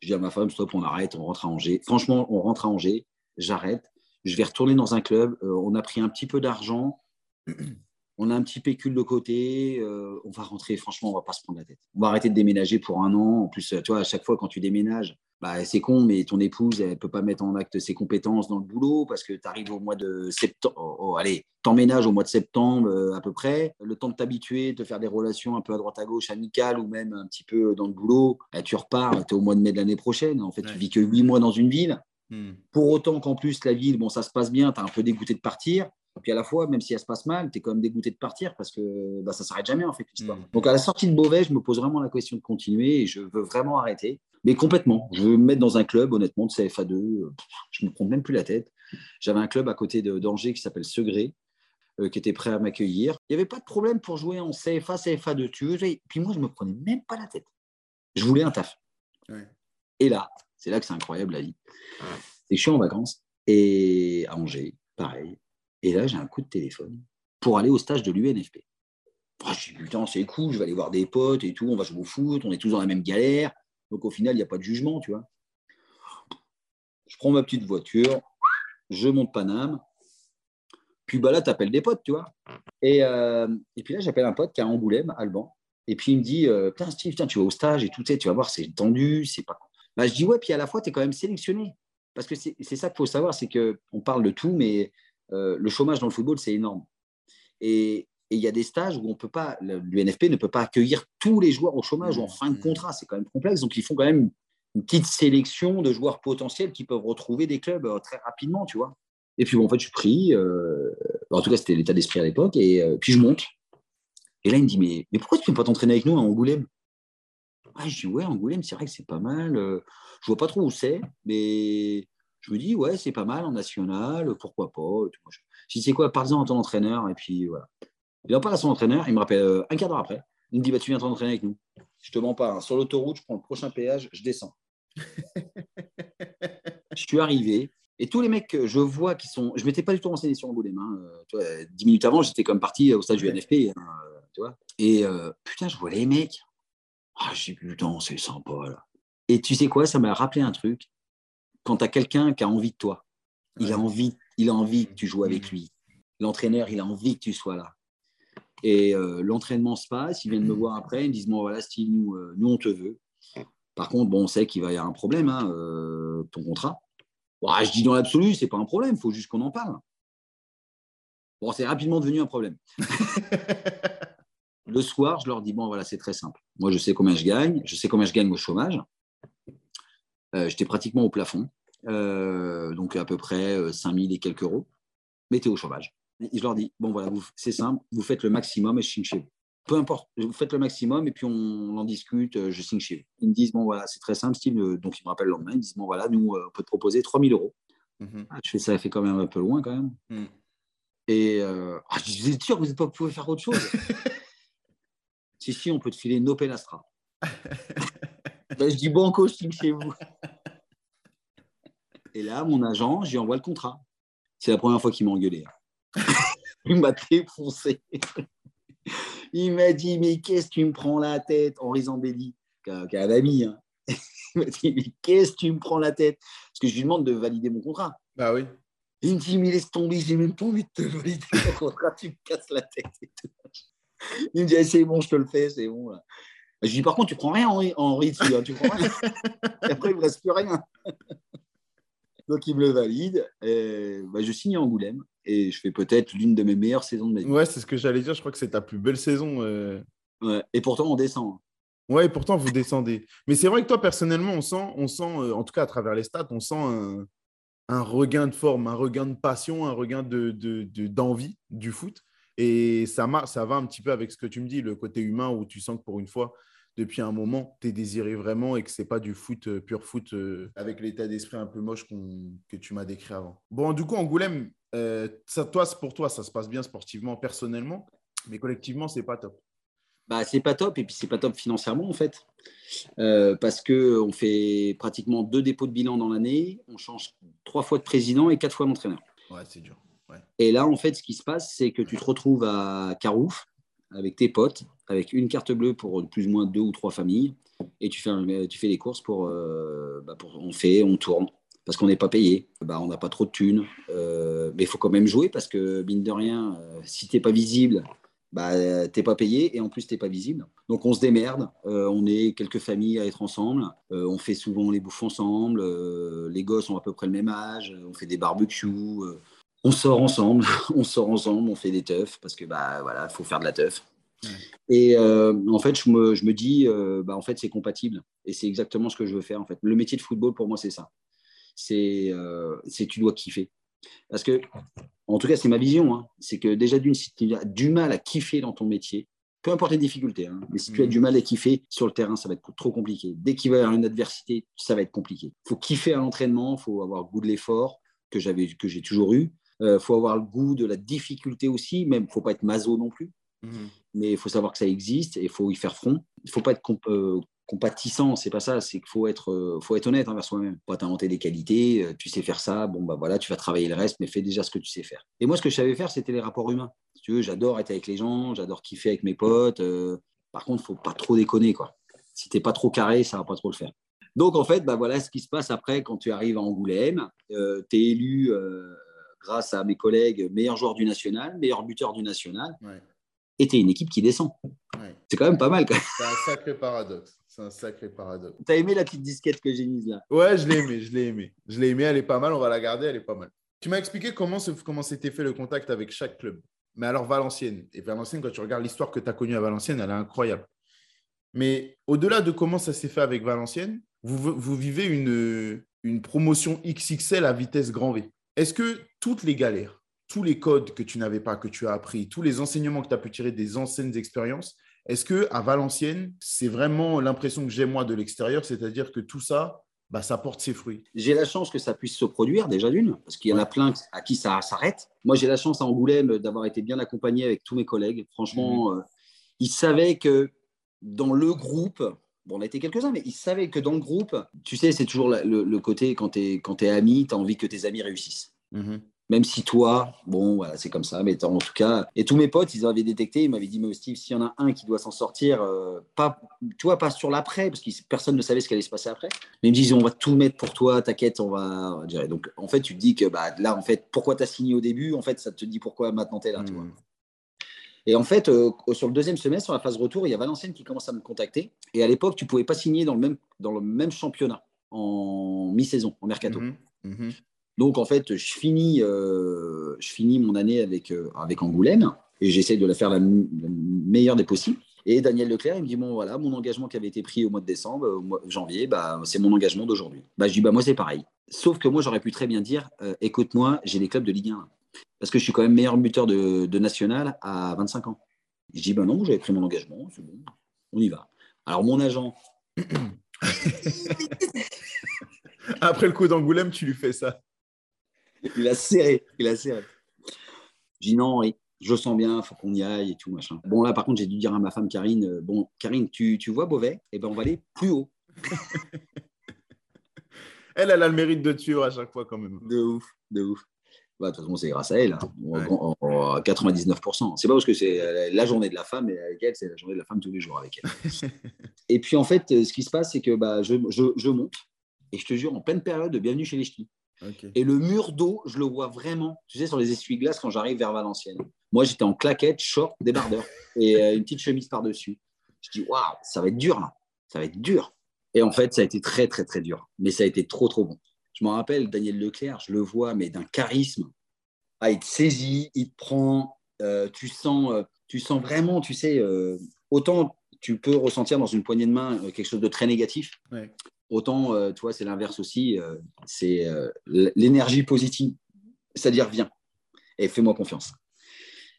B: Je dis à ma femme, stop, on arrête, on rentre à Angers. Franchement, on rentre à Angers j'arrête, je vais retourner dans un club, euh, on a pris un petit peu d'argent, [clears throat] on a un petit pécule de côté, euh, on va rentrer, franchement, on va pas se prendre la tête. On va arrêter de déménager pour un an. En plus, tu vois, à chaque fois, quand tu déménages, bah, c'est con, mais ton épouse, elle peut pas mettre en acte ses compétences dans le boulot parce que tu arrives au mois de septembre. Oh, oh, allez, t'emménages au mois de septembre euh, à peu près. Le temps de t'habituer, de faire des relations un peu à droite à gauche, amicales ou même un petit peu dans le boulot, bah, tu repars, tu es au mois de mai de l'année prochaine. En fait, tu vis que huit mois dans une ville. Hmm. Pour autant qu'en plus, la ville, bon, ça se passe bien, tu as un peu dégoûté de partir. puis à la fois, même si elle se passe mal, tu es quand même dégoûté de partir parce que bah, ça s'arrête jamais en fait l'histoire. Mm. Donc à la sortie de Beauvais, je me pose vraiment la question de continuer et je veux vraiment arrêter. Mais complètement. Je veux me mettre dans un club, honnêtement, de CFA2. Je ne me prends même plus la tête. J'avais un club à côté d'Angers qui s'appelle Segré, euh, qui était prêt à m'accueillir. Il n'y avait pas de problème pour jouer en CFA, CFA2. Tu veux, puis moi, je ne me prenais même pas la tête. Je voulais un taf. Et là, c'est là que c'est incroyable la vie. C'est que je suis en vacances et à Angers, pareil. Et là, j'ai un coup de téléphone pour aller au stage de l'UNFP. Oh, je dis, putain, c'est cool, je vais aller voir des potes et tout, on va jouer au foot, on est tous dans la même galère. Donc au final, il n'y a pas de jugement, tu vois. Je prends ma petite voiture, je monte Paname. Puis bah là, tu appelles des potes, tu vois. Et, euh, et puis là, j'appelle un pote qui est à Angoulême, Alban. Et puis il me dit, euh, putain, Steve, tu vas au stage et tout, tu, sais, tu vas voir, c'est tendu, c'est pas. Bah, je dis, ouais, puis à la fois, tu es quand même sélectionné. Parce que c'est ça qu'il faut savoir, c'est qu'on parle de tout, mais euh, le chômage dans le football, c'est énorme. Et il y a des stages où on peut pas, l'UNFP ne peut pas accueillir tous les joueurs au chômage ou en fin de mmh. contrat. C'est quand même complexe. Donc, ils font quand même une petite sélection de joueurs potentiels qui peuvent retrouver des clubs euh, très rapidement, tu vois. Et puis, bon, en fait, je suis pris. Euh, en tout cas, c'était l'état d'esprit à l'époque. Et puis, je monte. Et là, il me dit Mais, mais pourquoi tu ne peux pas t'entraîner avec nous à Angoulême? Ah, Je dis Ouais, Angoulême, c'est vrai que c'est pas mal. Je vois pas trop où c'est, mais je me dis, ouais, c'est pas mal en national, pourquoi pas. Je dis, c'est quoi, parle-en à ton entraîneur. Et puis voilà. Il en parle à son entraîneur, il me rappelle euh, un quart d'heure après. Il me dit, bah, tu viens t'entraîner avec nous. Je te mens pas, hein. sur l'autoroute, je prends le prochain péage, je descends. [laughs] je suis arrivé. Et tous les mecs que je vois qui sont. Je ne m'étais pas du tout renseigné sur Angoulême. Hein. Euh, dix minutes avant, j'étais comme parti au stade du NFP. Hein, tu vois et euh, putain, je vois les mecs. Ah, j'ai putain, c'est sympa là. Et tu sais quoi, ça m'a rappelé un truc quand tu as quelqu'un qui a envie de toi, il a envie, il a envie que tu joues avec lui. L'entraîneur, il a envie que tu sois là. Et euh, l'entraînement se passe, ils viennent me voir après, ils me disent bon voilà Steve, nous, euh, nous on te veut. Par contre, bon, on sait qu'il va y avoir un problème, hein, euh, ton contrat. je dis dans l'absolu, c'est pas un problème, il faut juste qu'on en parle. Bon, c'est rapidement devenu un problème. [laughs] Le soir, je leur dis bon voilà, c'est très simple. Moi, je sais combien je gagne, je sais combien je gagne au chômage. Euh, j'étais pratiquement au plafond, euh, donc à peu près 5000 euh, et quelques euros, mais tu au chômage. Et je leur dis, bon voilà, c'est simple, vous faites le maximum et je signe chez vous. Peu importe, vous faites le maximum et puis on, en discute, je signe chez vous. Ils me disent, bon voilà, c'est très simple, Steve, donc ils me rappellent le lendemain, ils disent, bon voilà, nous, on peut te proposer 3000 euros. Mhm. Ah, je fais ça fait quand même un peu loin quand même. Mhm. Et [laughs] je dis, vous êtes sûr que vous ne pas pouvez faire autre chose [laughs] Si, si, on peut te filer Opel Astra. [laughs] Ben, je dis bon coaching chez vous. Et là, mon agent, j'y envoie le contrat. C'est la première fois qu'il m'a engueulé. [laughs] il m'a défoncé. il m'a dit Mais qu'est-ce que tu me prends la tête? Henri Zambelli, qui est un ami. Hein. il m'a dit Mais qu'est-ce que tu me prends la tête? Parce que je lui demande de valider mon contrat.
A: Bah oui.
B: Il me dit Mais laisse tomber, j'ai même pas envie de te valider mon contrat, tu me casses la tête. Il me dit eh, C'est bon, je te le fais, c'est bon. Là. Je dis, par contre, tu prends rien, Henri, Henri hein, tu prends rien. [laughs] et après, il ne me reste plus rien. Donc, il me le valide. Et, bah, je signe à Angoulême et je fais peut-être l'une de mes meilleures saisons de ma vie.
A: Ouais, c'est ce que j'allais dire. Je crois que c'est ta plus belle saison. Euh.
B: Ouais. Et pourtant, on descend.
A: Ouais, et pourtant, vous descendez. Mais c'est vrai que toi, personnellement, on sent, on sent euh, en tout cas à travers les stats, on sent un, un regain de forme, un regain de passion, un regain d'envie de, de, d'envie du foot. Et ça, ça va un petit peu avec ce que tu me dis, le côté humain où tu sens que pour une fois, depuis un moment, tu es désiré vraiment et que c'est pas du foot, euh, pur foot, euh, avec l'état d'esprit un peu moche que tu m'as décrit avant. Bon, du coup, Angoulême, euh, ça, toi, pour toi, ça se passe bien sportivement, personnellement, mais collectivement, c'est pas top.
B: Bah, c'est pas top et puis c'est pas top financièrement en fait parce que on fait pratiquement deux dépôts de bilan dans l'année, on change trois fois de président et quatre fois d'entraîneur.
A: Ouais, c'est dur.
B: Et là, en fait, ce qui se passe, c'est que tu te retrouves à Carouf avec tes potes, avec une carte bleue pour plus ou moins deux ou trois familles, et tu fais, tu fais courses pour, euh, bah, on fait, on tourne, parce qu'on n'est pas payé, bah, on n'a pas trop de thunes, euh, mais il faut quand même jouer, parce que mine de rien, euh, si tu n'es pas visible, bah, t'es pas payé et en plus t'es pas visible. Donc on se démerde. on est quelques familles à être ensemble. on fait souvent les bouffes ensemble. les gosses ont à peu près le même âge. On fait des barbecues on sort ensemble, [laughs] on sort ensemble, on fait des teufs parce que bah voilà, faut faire de la teuf. Et euh, en fait, je me, je me dis, euh, bah, en fait, c'est compatible. Et c'est exactement ce que je veux faire. En fait, le métier de football pour moi, c'est ça. C'est, euh, c'est tu dois kiffer. Parce que, en tout cas, c'est ma vision. Hein. C'est que déjà, d'une, si tu as du mal à kiffer dans ton métier, peu importe les difficultés, hein, mais si tu as du mal à kiffer sur le terrain, ça va être trop compliqué. Dès qu'il va y avoir une adversité, ça va être compliqué. Il faut kiffer à l'entraînement, il faut avoir le goût de l'effort que j'avais, que j'ai toujours eu. Il euh, faut avoir le goût de la difficulté aussi, même il ne faut pas être maso non plus. Mhm. Mais il faut savoir que ça existe et il faut y faire front. Il ne faut pas être euh, compatissant, c'est pas ça, c'est qu'il faut être, euh, faut être honnête envers soi-même. Pas t'inventer des qualités, tu sais faire ça, bon bah voilà, tu vas travailler le reste, mais fais déjà ce que tu sais faire. Et moi, ce que je savais faire, c'était les rapports humains. Si tu veux, j'adore être avec les gens, j'adore kiffer avec mes potes. par contre, faut pas trop déconner, quoi. Si t'es pas trop carré, ça va pas trop le faire. Donc en fait, bah voilà ce qui se passe après quand tu arrives à Angoulême. tu es élu grâce à mes collègues, meilleur joueur du national, meilleur buteur du national. Et tu es une équipe qui descend. C'est quand même pas mal.
A: C'est un sacré paradoxe. C'est un sacré paradoxe.
B: T'as aimé la petite disquette que j'ai mise là?
A: Ouais, je l'ai aimé, je l'ai aimé. Je l'ai aimé, elle est pas mal, on va la garder, elle est pas mal. Tu m'as expliqué comment, comment s'était fait le contact avec chaque club. Mais alors Valenciennes, et Valenciennes, quand tu regardes l'histoire que tu as connue à Valenciennes, elle est incroyable. Mais au-delà de comment ça s'est fait avec Valenciennes, vous, vous vivez une, une promotion XXL à vitesse grand V. Est-ce que toutes les galères, tous les codes que tu n'avais pas, que tu as appris, tous les enseignements que tu as pu tirer des anciennes expériences, est-ce que à Valenciennes, c'est vraiment l'impression que j'ai moi de l'extérieur, c'est-à-dire que tout ça, bah, ça porte ses fruits?
B: J'ai la chance que ça puisse se produire déjà d'une, parce qu'il y en a plein à qui ça s'arrête. Moi, j'ai la chance à Angoulême d'avoir été bien accompagné avec tous mes collègues. Franchement, mhm. euh, ils savaient que dans le groupe, Bon, on a été quelques-uns, mais ils savaient que dans le groupe, tu sais, c'est toujours le, côté quand tu es, quand es ami, tu as envie que tes amis réussissent. Mhm. Même si toi, bon, voilà, c'est comme ça, mais en tout cas, et tous mes potes, ils avaient détecté, ils m'avaient dit, mais Steve, s'il y en a un qui doit s'en sortir, euh, pas, tu vois, pas sur l'après, parce que personne ne savait ce qui allait se passer après, mais ils me disent, on va tout mettre pour toi, t'inquiète, on va, on Donc, en fait, tu te dis que bah, là, en fait, pourquoi tu as signé au début, en fait, ça te dit pourquoi maintenant tu es là, tu vois. Et en fait, euh, sur le deuxième semestre, sur la phase retour, il y a Valenciennes qui commence à me contacter. Et à l'époque, tu ne pouvais pas signer dans le même, dans le même championnat en mi-saison, en mercato. Mhm, mhm. Donc, en fait, je finis, euh, je finis mon année avec, euh, avec Angoulême et j'essaie de la faire la, meilleure des possibles. Et Daniel Leclerc, il me dit Bon, voilà, mon engagement qui avait été pris au mois de décembre, au mois de janvier, bah, c'est mon engagement d'aujourd'hui. Bah, je dis bah, Moi, c'est pareil. Sauf que moi, j'aurais pu très bien dire Écoute-moi, j'ai des clubs de Ligue 1 parce que je suis quand même meilleur buteur de, national à 25 ans. Je dis, ben non, j'avais pris mon engagement, c'est bon, on y va. Alors, mon agent. [laughs]
A: Après le coup d'Angoulême, tu lui fais ça.
B: Il a serré, il a serré. Je dis non, je sens bien, il faut qu'on y aille et tout, machin. Bon, là, par contre, j'ai dû dire à ma femme Karine, euh, bon, Karine, tu, tu vois Beauvais? Eh ben, on va aller plus haut. [laughs]
A: elle, elle a le mérite de tuer à chaque fois, quand même.
B: De ouf, de ouf. Bah, de toute façon, c'est grâce à elle, 99%. C'est pas parce que c'est la journée de la femme, mais avec elle, c'est la journée de la femme tous les jours avec elle. [laughs] et puis, en fait, ce qui se passe, c'est que bah, je, je, monte, et je te jure, en pleine période de bienvenue chez les ch'tis. Et le mur d'eau, je le vois vraiment, tu sais, sur les essuie-glaces quand j'arrive vers Valenciennes. Moi, j'étais en claquette, short, débardeur et euh, une petite chemise par-dessus. Je dis, waouh, ça va être dur là. Ça va être dur. Et en fait, ça a été très, très, très dur. Mais ça a été trop, trop bon. Je me rappelle, Daniel Leclerc, je le vois, mais d'un charisme. Ah, il te saisit, il te prend. Euh, tu, sens, euh, tu sens vraiment, tu sais, euh, autant tu peux ressentir dans une poignée de main quelque chose de très négatif, autant, tu vois, c'est l'inverse aussi. c'est l'énergie positive, c'est-à-dire viens et fais-moi confiance.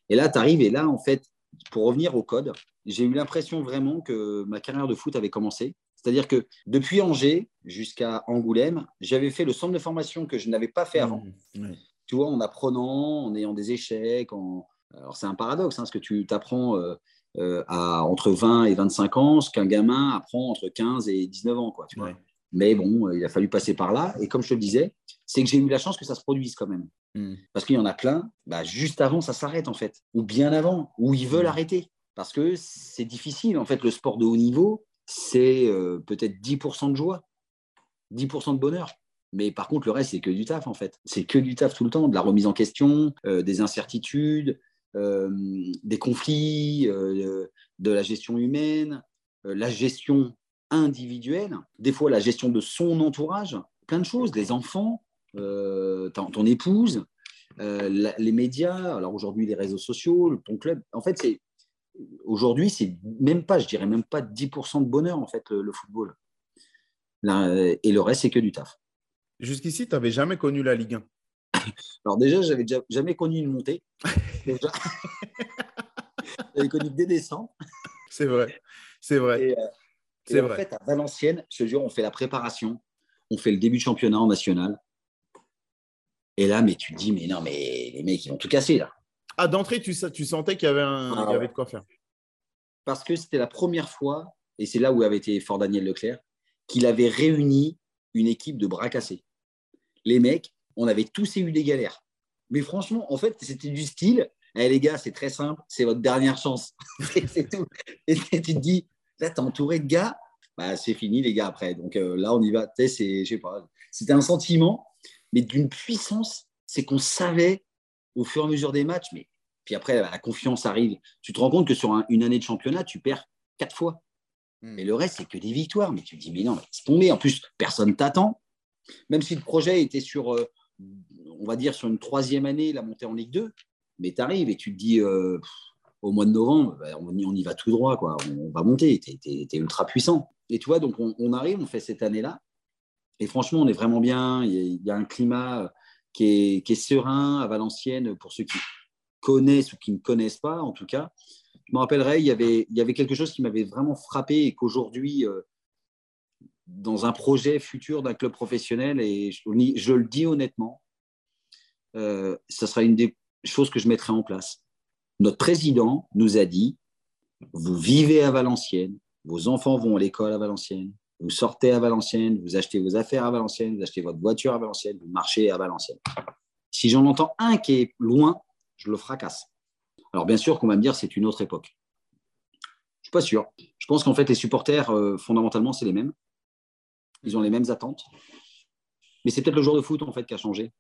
B: Et là, tu arrives, et là, en fait, pour revenir au code, j'ai eu l'impression vraiment que ma carrière de foot avait commencé. C'est-à-dire que depuis Angers jusqu'à Angoulême, j'avais fait le centre de formation que je n'avais pas fait avant. Mmh, tu vois, en apprenant, en ayant des échecs. Alors, c'est un paradoxe, hein, parce que tu t'apprends euh, euh, à entre 20 et 25 ans, ce qu'un gamin apprend entre 15 et 19 ans. Quoi, Mais bon, euh, il a fallu passer par là. Et comme je te le disais, c'est que j'ai eu la chance que ça se produise quand même. Mmh. Parce qu'il y en a plein, bah, juste avant, ça s'arrête en fait. Ou bien avant, ou ils veulent mmh. arrêter. Parce que c'est difficile. En fait, le sport de haut niveau, c'est euh, peut-être 10% de joie, 10% de bonheur. Mais par contre, le reste, c'est que du taf, en fait. C'est que du taf tout le temps, de la remise en question, euh, des incertitudes, euh, des conflits, de la gestion humaine, la gestion individuelle, des fois la gestion de son entourage, plein de choses, des enfants, ton, épouse, les médias, alors aujourd'hui les réseaux sociaux, ton club. En fait, c'est aujourd'hui, c'est même pas, je dirais même pas 10% de bonheur, en fait, le, football. et le reste, c'est que du taf.
A: Jusqu'ici, tu n'avais jamais connu la Ligue 1 [laughs]
B: Alors déjà, j'avais jamais connu une montée. [laughs] [laughs] j'avais connu des descentes.
A: C'est vrai, c'est vrai.
B: Et, euh, en fait, à Valenciennes, ce jour, on fait la préparation, on fait le début de championnat en national. Et là, mais tu te dis, mais non, mais les mecs, ils vont tout casser là.
A: Ah, d'entrée, tu, tu sentais qu'il y avait, un, ah, avait de quoi faire.
B: Parce que c'était la première fois, et c'est là où avait été fort Daniel Leclerc, qu'il avait réuni une équipe de bras cassés. Les mecs, on avait tous eu des galères. Mais franchement, en fait, c'était du style. Eh, les gars, c'est très simple, c'est votre dernière chance. [laughs] c'est tout. Et tu te dis, là, tu es entouré de gars, bah, c'est fini, les gars, après. Donc euh, là, on y va. C'est, je sais pas, c'était un sentiment, mais d'une puissance, c'est qu'on savait au fur et à mesure des matchs, mais puis après, la confiance arrive. Tu te rends compte que sur une année de championnat, tu perds quatre fois. Hmm. Mais le reste, c'est que des victoires. Mais tu te dis, mais non, c'est tombé. En plus, personne t'attend. Même si le projet était sur, euh, on va dire, sur une troisième année, la montée en Ligue 2, mais tu arrives et tu te dis, euh, au mois de novembre, bah, on, y va tout droit, quoi. On, va monter. Tu es, ultra puissant. Et tu vois, donc on, arrive, on fait cette année-là. Et franchement, on est vraiment bien. Il y a, un climat qui est, serein à Valenciennes pour ceux qui connaissent ou qui ne connaissent pas, en tout cas je me rappellerai, il y avait, quelque chose qui m'avait vraiment frappé et qu'aujourd'hui, euh, dans un projet futur d'un club professionnel, et je, le dis honnêtement, euh, ce sera une des choses que je mettrai en place. Notre président nous a dit, vous vivez à Valenciennes, vos enfants vont à l'école à Valenciennes, vous sortez à Valenciennes, vous achetez vos affaires à Valenciennes, vous achetez votre voiture à Valenciennes, vous marchez à Valenciennes. Si j'en entends un qui est loin, je le fracasse. Alors bien sûr qu'on va me dire c'est une autre époque. Je suis pas sûr. Je pense qu'en fait les supporters euh, fondamentalement c'est les mêmes. Ils ont les mêmes attentes. Mais c'est peut-être le joueur de foot en fait qui a changé.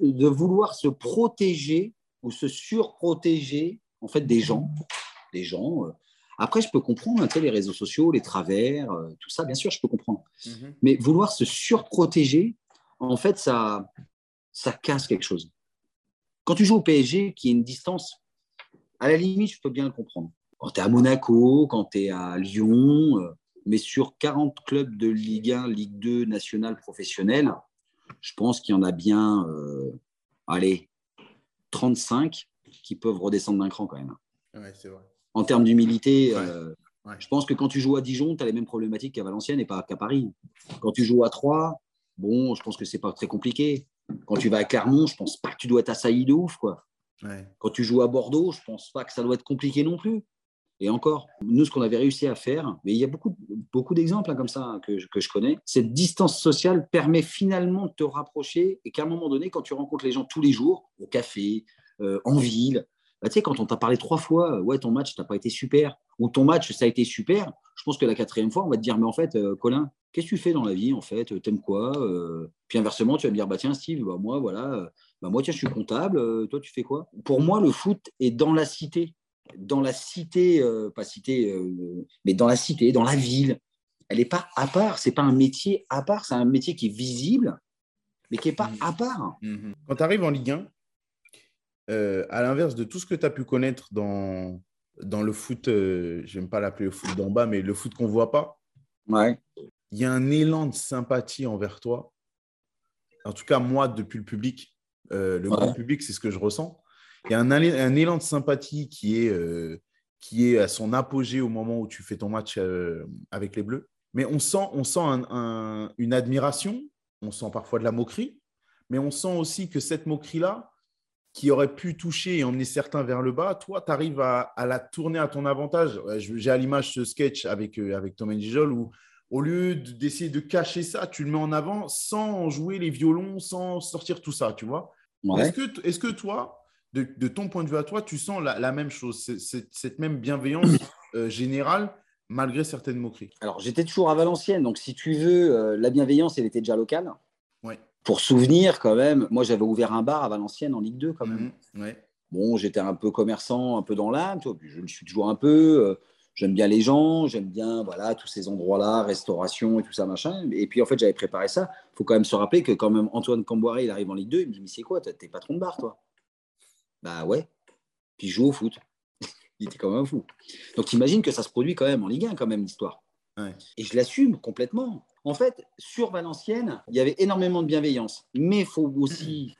B: De vouloir se protéger ou se surprotéger en fait des gens, des gens. Euh. Après, je peux comprendre hein, les réseaux sociaux, les travers, euh, tout ça, bien sûr, je peux comprendre. Mhm. Mais vouloir se surprotéger, en fait, ça, ça casse quelque chose. Quand tu joues au PSG, qui est une distance, à la limite, je peux bien le comprendre. Quand tu es à Monaco, quand tu es à Lyon, euh, mais sur 40 clubs de Ligue 1, Ligue 2, nationale, professionnelle, je pense qu'il y en a bien, euh, allez, 35 qui peuvent redescendre d'un cran quand même.
A: Ouais, c'est vrai.
B: En termes d'humilité, euh, je pense que quand tu joues à Dijon, tu as les mêmes problématiques qu'à Valenciennes et pas qu'à Paris. Quand tu joues à Troyes, bon, je pense que c'est pas très compliqué. Quand tu vas à Clermont, je pense pas que tu dois être assailli de ouf. Quoi. Quand tu joues à Bordeaux, je pense pas que ça doit être compliqué non plus. Et encore, nous, ce qu'on avait réussi à faire, mais il y a beaucoup, beaucoup d'exemples hein, comme ça hein, que, que, je connais, cette distance sociale permet finalement de te rapprocher et qu'à un moment donné, quand tu rencontres les gens tous les jours, au café, euh, en ville, bah, tu sais, quand on t'a parlé trois fois, ouais, ton match n'a pas été super, ou ton match, ça a été super, je pense que la quatrième fois, on va te dire, mais en fait, euh, Colin, qu'est-ce que tu fais dans la vie, en fait? T'aimes quoi euh? Puis inversement, tu vas me dire, bah tiens, Steve, bah, moi, voilà, euh, bah, moi, tiens, je suis comptable, toi, tu fais quoi? Pour moi, le foot est dans la cité, dans la cité, pas cité, mais dans la cité, dans la ville. Elle n'est pas à part, c'est pas un métier à part, c'est un métier qui est visible, mais qui n'est pas mmh. à part.
A: Mmh quand tu arrives en Ligue 1, à l'inverse de tout ce que tu as pu connaître dans, dans le foot, euh, je n'aime pas l'appeler le foot d'en bas, mais le foot qu'on ne voit pas,
B: ouais.
A: il y a un élan de sympathie envers toi. En tout cas, moi, depuis le public, euh, le grand public, c'est ce que je ressens. Il y a un, un élan de sympathie qui est, euh, qui est à son apogée au moment où tu fais ton match avec les Bleus. Mais on sent, on sent une admiration, on sent parfois de la moquerie, mais on sent aussi que cette moquerie-là, qui aurait pu toucher et emmener certains vers le bas, toi, tu arrives à, la tourner à ton avantage. J'ai à l'image ce sketch avec, euh, avec Tom Gijol où, au lieu d'essayer de, cacher ça, tu le mets en avant sans jouer les violons, sans sortir tout ça, tu vois. Est-ce que, est que toi, de, ton point de vue à toi, tu sens la, même chose, cette même bienveillance [clears throat] euh, générale malgré certaines moqueries?
B: Alors, j'étais toujours à Valenciennes, donc si tu veux, euh, la bienveillance, elle était déjà locale.
A: Ouais
B: pour souvenir quand même, moi j'avais ouvert un bar à Valenciennes en Ligue 2 quand même.
A: Mhm,
B: bon, j'étais un peu commerçant, un peu dans l'âme, je le suis toujours un peu. Euh, j'aime bien les gens, j'aime bien voilà tous ces endroits-là, restauration et tout ça machin. Et puis en fait j'avais préparé ça. Il faut quand même se rappeler que quand même Antoine Camboiré il arrive en Ligue 2, il me dit mais c'est quoi, t'es patron de bar toi? Bah ouais. Puis il joue au foot. [laughs] il était quand même fou. Donc t'imagines que ça se produit quand même en Ligue 1 quand même l'histoire. Et je l'assume complètement. En fait, sur Valenciennes, il y avait énormément de bienveillance. Mais il faut aussi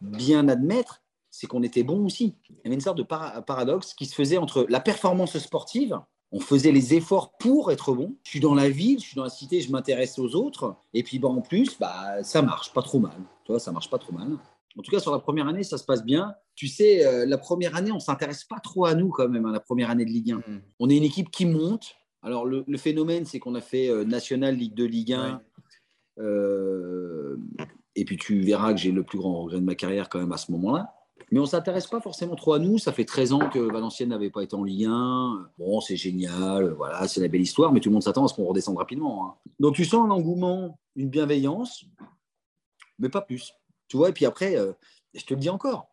B: bien admettre, c'est qu'on était bon aussi. Il y avait une sorte de paradoxe qui se faisait entre la performance sportive, on faisait les efforts pour être bon. Je suis dans la ville, je suis dans la cité, je m'intéresse aux autres. Et puis bah, en plus, bah, ça marche pas trop mal. Tu vois, ça marche pas trop mal. En tout cas, sur la première année, ça se passe bien. Tu sais, euh, la première année, on s'intéresse pas trop à nous quand même, hein, la première année de Ligue 1. Mm. On est une équipe qui monte. Alors, le, phénomène, c'est qu'on a fait euh, National, Ligue 2, Ligue 1. Euh, et puis, tu verras que j'ai le plus grand regret de ma carrière quand même à ce moment-là. Mais on ne s'intéresse pas forcément trop à nous. Ça fait 13 ans que Valenciennes n'avait pas été en Ligue 1. Bon, c'est génial, voilà, c'est la belle histoire, mais tout le monde s'attend à ce qu'on redescende rapidement. Hein. Donc tu sens un engouement, une bienveillance, mais pas plus. Tu vois, et puis après, euh, je te le dis encore,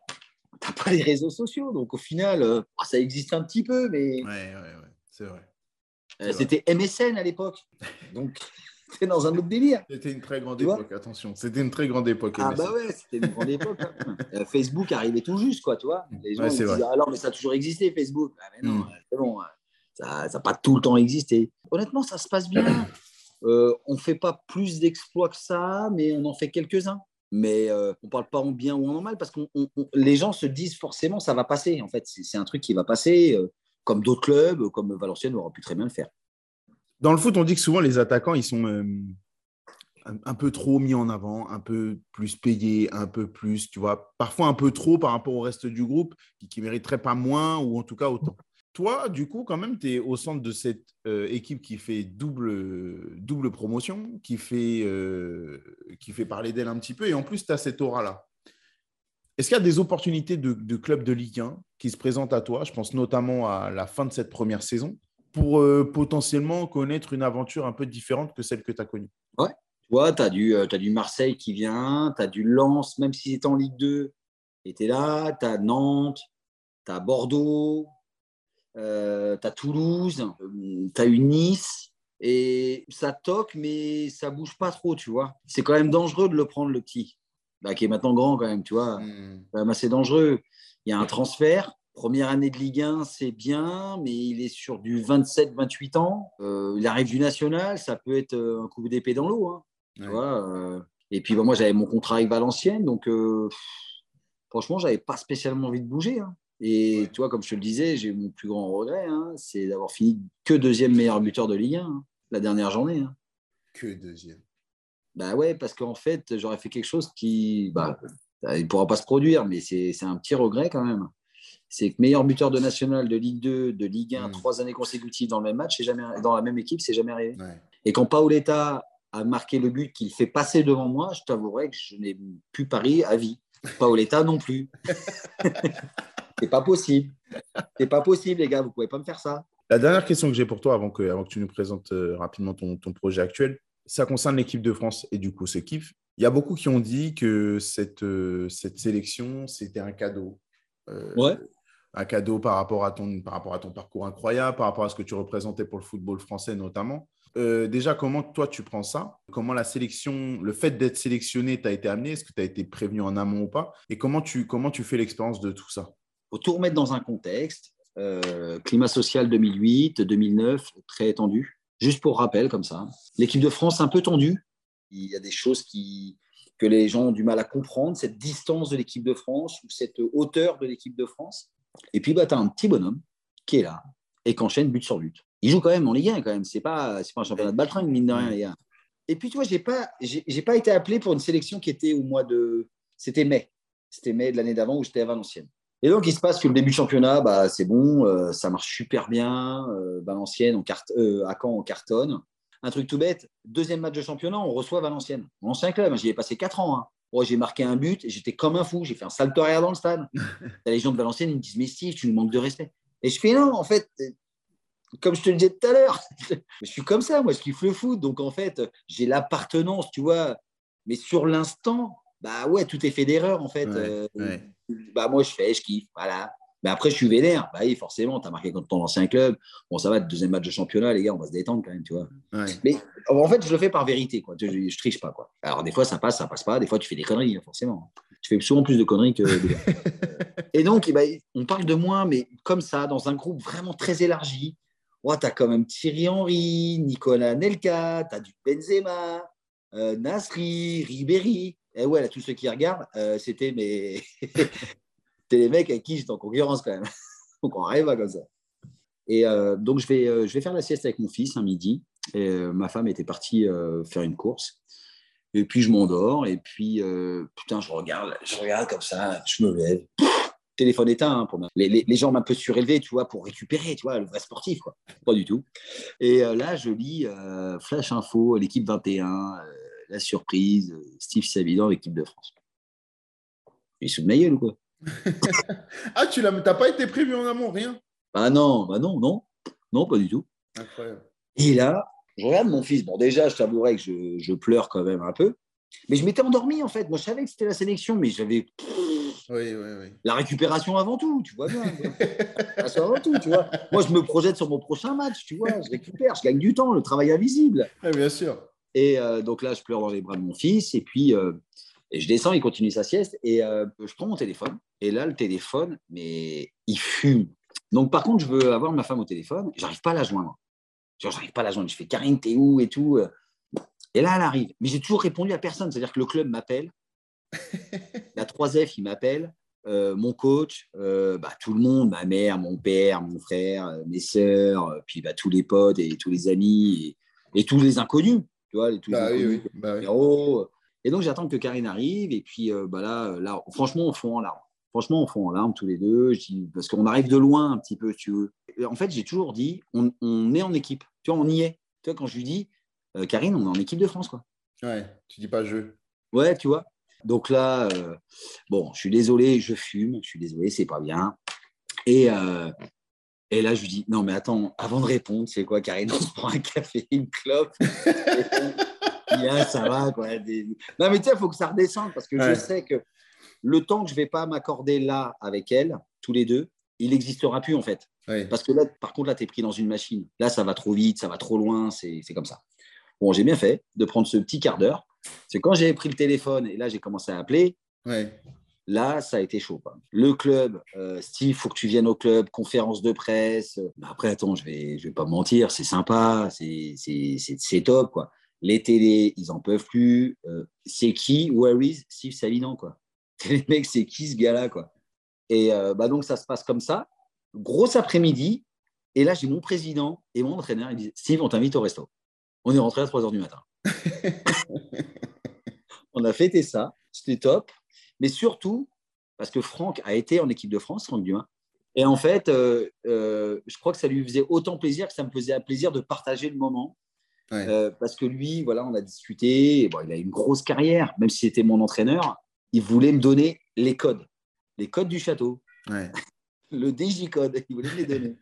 B: tu n'as pas les réseaux sociaux. Donc au final, ça existe un petit peu, mais.
A: Ouais, ouais, ouais, c'est vrai.
B: Euh, c'était MSN à l'époque. Donc [laughs] c'était dans un autre délire.
A: C'était une très grande époque, attention. C'était une très grande époque.
B: Ah bah ouais, c'était une grande époque. Hein. Euh, Facebook arrivait tout juste, quoi, tu vois. Les gens ouais, disaient, alors, mais ça a toujours existé, Facebook. Ah, mais non, hmm. c'est bon, hein. ça n'a pas tout le temps existé. Honnêtement, ça se passe bien. [clears throat] Euh, on ne fait pas plus d'exploits que ça, mais on en fait quelques-uns. Mais euh, on ne parle pas en bien ou en mal parce que les gens se disent forcément ça va passer. En fait, c'est un truc qui va passer, comme d'autres clubs, comme Valenciennes aura pu très bien le faire.
A: Dans le foot, on dit que souvent les attaquants, ils sont euh, un, peu trop mis en avant, un peu plus payés, un peu plus, tu vois, parfois un peu trop par rapport au reste du groupe, qui ne mériterait pas moins ou en tout cas autant. Toi, du coup, quand même, tu es au centre de cette euh, équipe qui fait double, double promotion, qui fait, euh, qui fait parler d'elle un petit peu, et en plus, tu as cette aura-là. Est-ce qu'il y a des opportunités de, de clubs de Ligue 1 qui se présentent à toi Je pense notamment à la fin de cette première saison pour euh, potentiellement connaître une aventure un peu différente que celle que tu as connue?
B: Ouais, tu as, euh, as, du Marseille qui vient, tu as du Lens, même s'il est en Ligue 2, et tu es là, tu as Nantes, tu as Bordeaux, euh, tu as Toulouse, tu as eu Nice, et ça toque, mais ça bouge pas trop, tu vois. C'est quand même dangereux de le prendre, le petit, bah, qui est maintenant grand quand même, tu vois. Même assez dangereux. Il y a un transfert, Première année de Ligue 1, c'est bien, mais il est sur du 27-28 ans. Euh, il arrive du national, ça peut être euh, un coup d'épée dans l'eau. Hein, euh. et puis, bah, moi, j'avais mon contrat avec Valenciennes, donc franchement, j'avais pas spécialement envie de bouger. Hein. Et tu vois, comme je te le disais, j'ai mon plus grand regret, hein, c'est d'avoir fini que deuxième meilleur buteur de Ligue 1 la dernière journée.
A: Que deuxième.
B: Bah ouais, parce qu'en fait, j'aurais fait quelque chose qui, bah, il ne pourra pas se produire, mais c'est un petit regret quand même c'est que meilleur buteur de national, de Ligue 2, de Ligue 1, mm. trois années consécutives dans le même match, jamais, dans la même équipe, c'est jamais arrivé. Et quand Paoletta a marqué le but qu'il fait passer devant moi, je t'avouerai que je n'ai plus pari à vie. Paoletta non plus. [laughs] c'est pas possible. C'est pas possible, les gars. Vous pouvez pas me faire ça.
A: La dernière question que j'ai pour toi, avant que, avant que tu nous présentes euh, rapidement ton, ton, projet actuel, ça concerne l'équipe de France et du coup ce kiff. Il y a beaucoup qui ont dit que cette, euh, cette sélection, c'était un cadeau.
B: Euh, ouais
A: un cadeau par rapport, à ton, par rapport à ton parcours incroyable, par rapport à ce que tu représentais pour le football français notamment. Euh, déjà, comment toi tu prends ça? Comment la sélection, le fait d'être sélectionné t'a été amené? Est-ce que tu as été prévenu en amont ou pas? Et comment tu, comment tu fais l'expérience de tout ça?
B: Faut tout remettre dans un contexte. Euh, climat social 2008, 2009, très tendu. Juste pour rappel, comme ça. L'équipe de France, un peu tendue. Il y a des choses que les gens ont du mal à comprendre, cette distance de l'équipe de France ou cette hauteur de l'équipe de France. Et puis, bah, tu as un petit bonhomme qui est là et qui enchaîne but sur but. Il joue quand même en Ligue 1, quand même. Ce n'est pas, pas un championnat de baltringue, mine de rien, Et puis, tu vois, je n'ai pas, j'ai, pas été appelé pour une sélection qui était au mois de. C'était mai. C'était mai de l'année d'avant où j'étais à Valenciennes. Et donc, il se passe que le début de championnat, bah, c'est bon, euh, ça marche super bien. Euh, Valenciennes, euh, à Caen, on cartonne. Un truc tout bête, deuxième match de championnat, on reçoit Valenciennes. Mon ancien club, j'y ai passé 4 ans. Hein j'ai marqué un but et j'étais comme un fou. J'ai fait un salto arrière dans le stade. [laughs] les gens de Valenciennes, ils me disent Mais Steve, tu nous manques de respect. Et je fais Non, en fait, comme je te le disais tout à l'heure, [laughs] je suis comme ça. Moi, je kiffe le foot. Donc, en fait, j'ai l'appartenance, tu vois. Mais sur l'instant, bah ouais, tout est fait d'erreur, en fait. Bah, moi, je fais, je kiffe. Voilà. Mais après, je suis vénère. Bah oui, forcément, tu as marqué contre ton ancien club. Bon, ça va, deuxième match de championnat, les gars, on va se détendre quand même, tu vois. Mais en fait, je le fais par vérité, quoi. Je, je, triche pas, quoi. Alors, des fois, ça passe, ça passe pas. Des fois, tu fais des conneries, hein, forcément. Tu fais souvent plus de conneries que. [laughs] Et donc, eh ben, on parle de moi, mais comme ça, dans un groupe vraiment très élargi, oh, tu as quand même Thierry Henry, Nicolas Nelka, tu as du Benzema, euh, Nasri, Ribéry. Et ouais, là, tous ceux qui regardent, euh, c'était mes... [laughs] les mecs avec qui j'étais en concurrence quand même. donc [laughs] on rêve comme ça. Et euh, donc je vais, je vais faire la sieste avec mon fils un midi. Et, ma femme était partie faire une course. Et puis je m'endors. Et puis, putain, je regarde, je regarde comme ça, je me lève téléphone éteint hein, pour les, les, les, jambes un peu surélevées, tu vois, pour récupérer, tu vois, le vrai sportif, quoi. Pas du tout. Et euh, là, je lis euh, Flash Info, l'équipe 21, euh, la surprise, Steve Savidan, l'équipe de France. Il se de ma gueule ou quoi [laughs]
A: Ah, tu n'as pas été prévu en amont, rien?
B: Ah non, bah non, non, non, pas du tout. Incroyable. Et là, je regarde mon fils. Bon, déjà, je t'avouerai que je, je pleure quand même un peu. Mais je m'étais endormi en fait. Moi, je savais que c'était la sélection, mais j'avais.
A: Oui, oui, oui.
B: La récupération avant tout, tu vois bien. avant tout, tu vois. Moi, je me projette sur mon prochain match, tu vois. Je récupère, je gagne du temps, le travail invisible.
A: Oui, bien sûr.
B: Et euh, donc là, je pleure dans les bras de mon fils, et puis euh, et je descends, il continue sa sieste, et euh, je prends mon téléphone. Et là, le téléphone, mais il fume. Donc, par contre, je veux avoir ma femme au téléphone, j'arrive pas à la joindre. Genre, j'arrive pas à la joindre. Je fais Karine, t'es où et tout. Et là, elle arrive. Mais j'ai toujours répondu à personne. C'est-à-dire que le club m'appelle. [laughs] la 3F, il m'appelle. Euh, mon coach, euh, bah, tout le monde, ma mère, mon père, mon frère, euh, mes sœurs, puis bah, tous les potes et tous les amis et, tous les inconnus. Tu vois, tous les bah bah Et donc, j'attends que Karine arrive. Et puis, bah, là, là, franchement, on fond en larmes. Franchement, on fond en larmes tous les deux. parce qu'on arrive de loin un petit peu, tu veux. En fait, j'ai toujours dit, on, on, est en équipe. Tu vois, on y est. Tu vois, quand je lui dis, euh, Karine, on est en équipe de France. Quoi.
A: Ouais, tu dis pas je.
B: Ouais, tu vois. Donc là, euh, bon, je suis désolé, je fume, je suis désolé, c'est pas bien. Et, euh, et là, je lui dis, non, mais attends, avant de répondre, c'est quoi, Karine, on se prend un café, une clope? ça va, quoi. Non, mais tu sais, il faut que ça redescende parce que je sais que le temps que je vais pas m'accorder là avec elle, tous les deux, il n'existera plus en fait. Parce que là, par contre, là, tu es pris dans une machine. Là, ça va trop vite, ça va trop loin, c'est comme ça. Bon, j'ai bien fait de prendre ce petit quart d'heure. C'est quand j'ai pris le téléphone et là, j'ai commencé à appeler. Là, ça a été chaud. Le club, euh, Steve, il faut que tu viennes au club, conférence de presse. Bah, après, attends, je vais, je vais pas mentir, c'est sympa, c'est top. Quoi. Les télés, ils en peuvent plus. Euh, c'est qui Where is Steve Savidan quoi. [laughs] Les mecs, c'est qui ce gars-là quoi? Et euh, bah, donc, ça se passe comme ça. Gros après-midi. Et là, j'ai mon président et mon entraîneur. Ils disent Steve, on t'invite au resto. On est rentré à 3 h du matin. [laughs] on a fêté ça, c'était top. Mais surtout, parce que Franck a été en équipe de France, Franck Dumas. Et en fait, euh, euh, je crois que ça lui faisait autant plaisir que ça me faisait plaisir de partager le moment. Euh, parce que lui, voilà, on a discuté. Bon, il a une grosse carrière, même si c'était mon entraîneur. Il voulait me donner les codes, les codes du château, [laughs] le DJ code. Il voulait me les donner.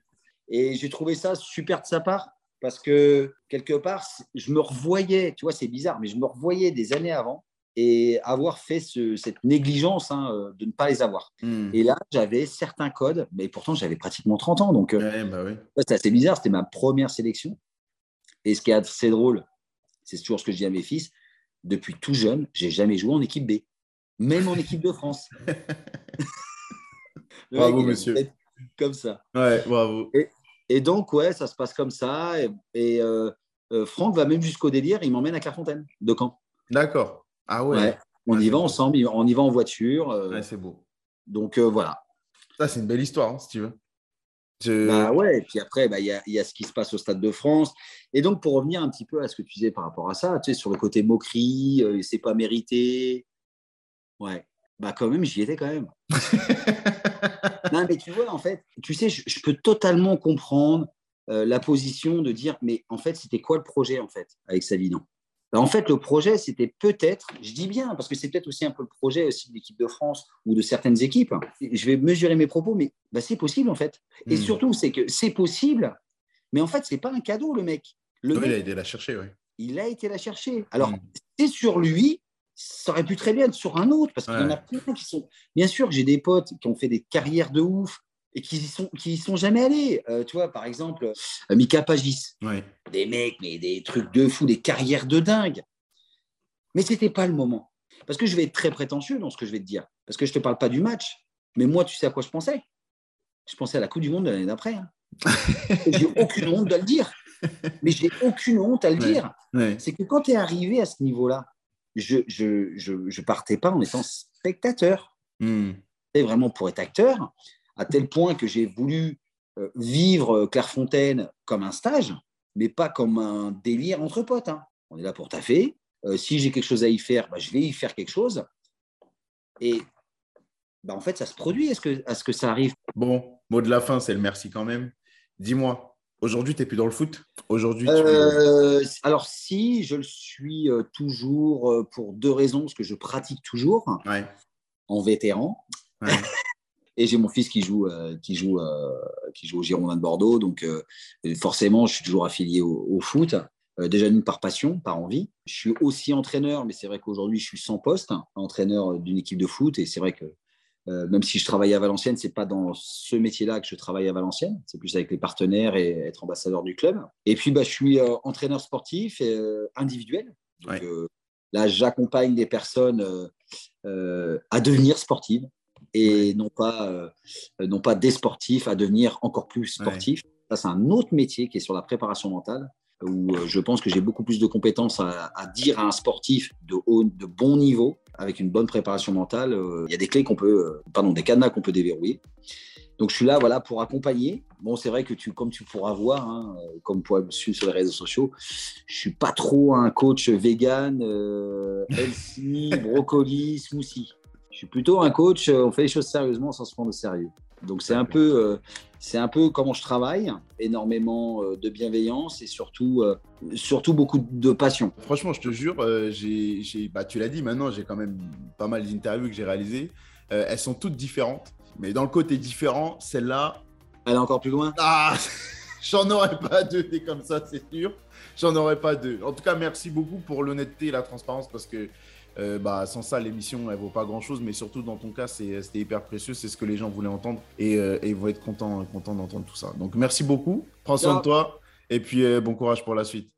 B: Et j'ai trouvé ça super de sa part parce que quelque part, je me revoyais, tu vois, c'est bizarre, mais je me revoyais des années avant et avoir fait cette négligence hein, euh, de ne pas les avoir. Hmm. Et là, j'avais certains codes, mais pourtant, j'avais pratiquement 30 ans. Donc, euh, bah c'était assez bizarre. C'était ma première sélection. Et ce qui est assez drôle, c'est toujours ce que je dis à mes fils, depuis tout jeune, j'ai jamais joué en équipe B, même en équipe de France. [laughs]
A: bravo, monsieur.
B: Comme ça.
A: Ouais, bravo.
B: Et donc, ouais, ça se passe comme ça. Et, euh, euh, Franck va même jusqu'au délire, il m'emmène à Clairefontaine, de Caen.
A: D'accord. Ah ouais.
B: on y va ensemble, on y va en voiture.
A: Euh. ouais, c'est beau.
B: Donc voilà.
A: Ça, c'est une belle histoire, hein, si tu veux.
B: Bah ouais, et puis après, bah, il y, y, a ce qui se passe au Stade de France. Et donc, pour revenir un petit peu à ce que tu disais par rapport à ça, tu sais, sur le côté moquerie, c'est pas mérité. Ouais, bah quand même, j'y étais quand même. [laughs] non, mais tu vois, en fait, tu sais, je, peux totalement comprendre euh, la position de dire, mais en fait, c'était quoi le projet, en fait, avec Savidan En fait, le projet, c'était peut-être, je dis bien, parce que c'est peut-être aussi un peu le projet aussi de l'équipe de France ou de certaines équipes. Je vais mesurer mes propos, mais bah, c'est possible, en fait. Et hmm. surtout, c'est que c'est possible, mais en fait, c'est pas un cadeau, le mec. Le
A: il a été la chercher, oui.
B: Il a été la chercher. Alors, hmm. c'est sur lui ça aurait pu très bien être sur un autre, parce qu'il y en a plein qui sont. Bien sûr que j'ai des potes qui ont fait des carrières de ouf et qui y sont, qui sont jamais allés. Euh, tu vois, par exemple, euh, Mika Pagis. Des mecs, mais des trucs de fou, des carrières de dingue. Mais ce n'était pas le moment. Parce que je vais être très prétentieux dans ce que je vais te dire. Parce que je ne te parle pas du match. Mais moi, tu sais à quoi je pensais? Je pensais à la Coupe du Monde de l'année d'après. Hein. [laughs] j'ai aucune honte de le dire. Mais j'ai aucune honte à le dire. C'est que quand tu es arrivé à ce niveau-là, je ne je, je, je, partais pas en étant spectateur. Hmm. C'est vraiment pour être acteur, à tel point que j'ai voulu euh, vivre Clairefontaine comme un stage, mais pas comme un délire entre potes. Hein. On est là pour taffer. Euh, si j'ai quelque chose à y faire, bah, je vais y faire quelque chose. Et bah, en fait, ça se produit. Est-ce que, -ce que ça arrive?
A: Bon, mot de la fin, c'est le merci quand même. Dis-moi, aujourd'hui, tu n'es plus dans le foot? Aujourd'hui,
B: euh, Alors, si, je le suis euh, toujours euh, pour deux raisons. Parce que je pratique toujours en vétéran. Et j'ai mon fils qui joue, qui, joue, qui joue au Girondin de Bordeaux. Donc, forcément, je suis toujours affilié au, foot. déjà d'une par passion, par envie. Je suis aussi entraîneur, mais c'est vrai qu'aujourd'hui, je suis sans poste, hein, entraîneur d'une équipe de foot. Et c'est vrai que euh, même si je travaille à Valenciennes, c'est pas dans ce métier-là que je travaille à Valenciennes. C'est plus avec les partenaires et être ambassadeur du club. Et puis, bah, je suis euh, entraîneur sportif et, euh, individuel. là, j'accompagne des personnes à devenir sportives et non pas non pas des sportifs à devenir encore plus sportifs. Ça, c'est un autre métier qui est sur la préparation mentale où je pense que j'ai beaucoup plus de compétences à, à, dire à un sportif de haut, de bon niveau avec une bonne préparation mentale, euh, il y a des clés qu'on peut, euh, pardon, des cadenas qu'on peut déverrouiller. Donc je suis là, voilà, pour accompagner. Bon, c'est vrai que tu, comme tu pourras voir, hein, euh, comme pour me suivre sur les réseaux sociaux, je suis pas trop un coach vegan, euh, healthy, [laughs] brocoli, smoothie. Je suis plutôt un coach. On fait les choses sérieusement sans se prendre au sérieux. Donc c'est un peu, euh, c'est un peu comment je travaille, énormément euh, de bienveillance et surtout, euh, surtout beaucoup de passion.
A: Franchement, je te jure, j'ai, bah, tu l'as dit, maintenant j'ai quand même pas mal d'interviews que j'ai réalisées. elles sont toutes différentes, mais dans le côté différent, celle-là,
B: elle est encore plus loin?
A: Ah, [laughs] j'en aurais pas deux, comme ça, c'est sûr. J'en aurais pas deux. En tout cas, merci beaucoup pour l'honnêteté et la transparence parce que euh, bah, sans ça, l'émission, elle vaut pas grand-chose, mais surtout dans ton cas, c'était hyper précieux, c'est ce que les gens voulaient entendre et, euh, ils vont être contents, contents d'entendre tout ça. Donc merci beaucoup, prends soin de toi et puis euh, bon courage pour la suite.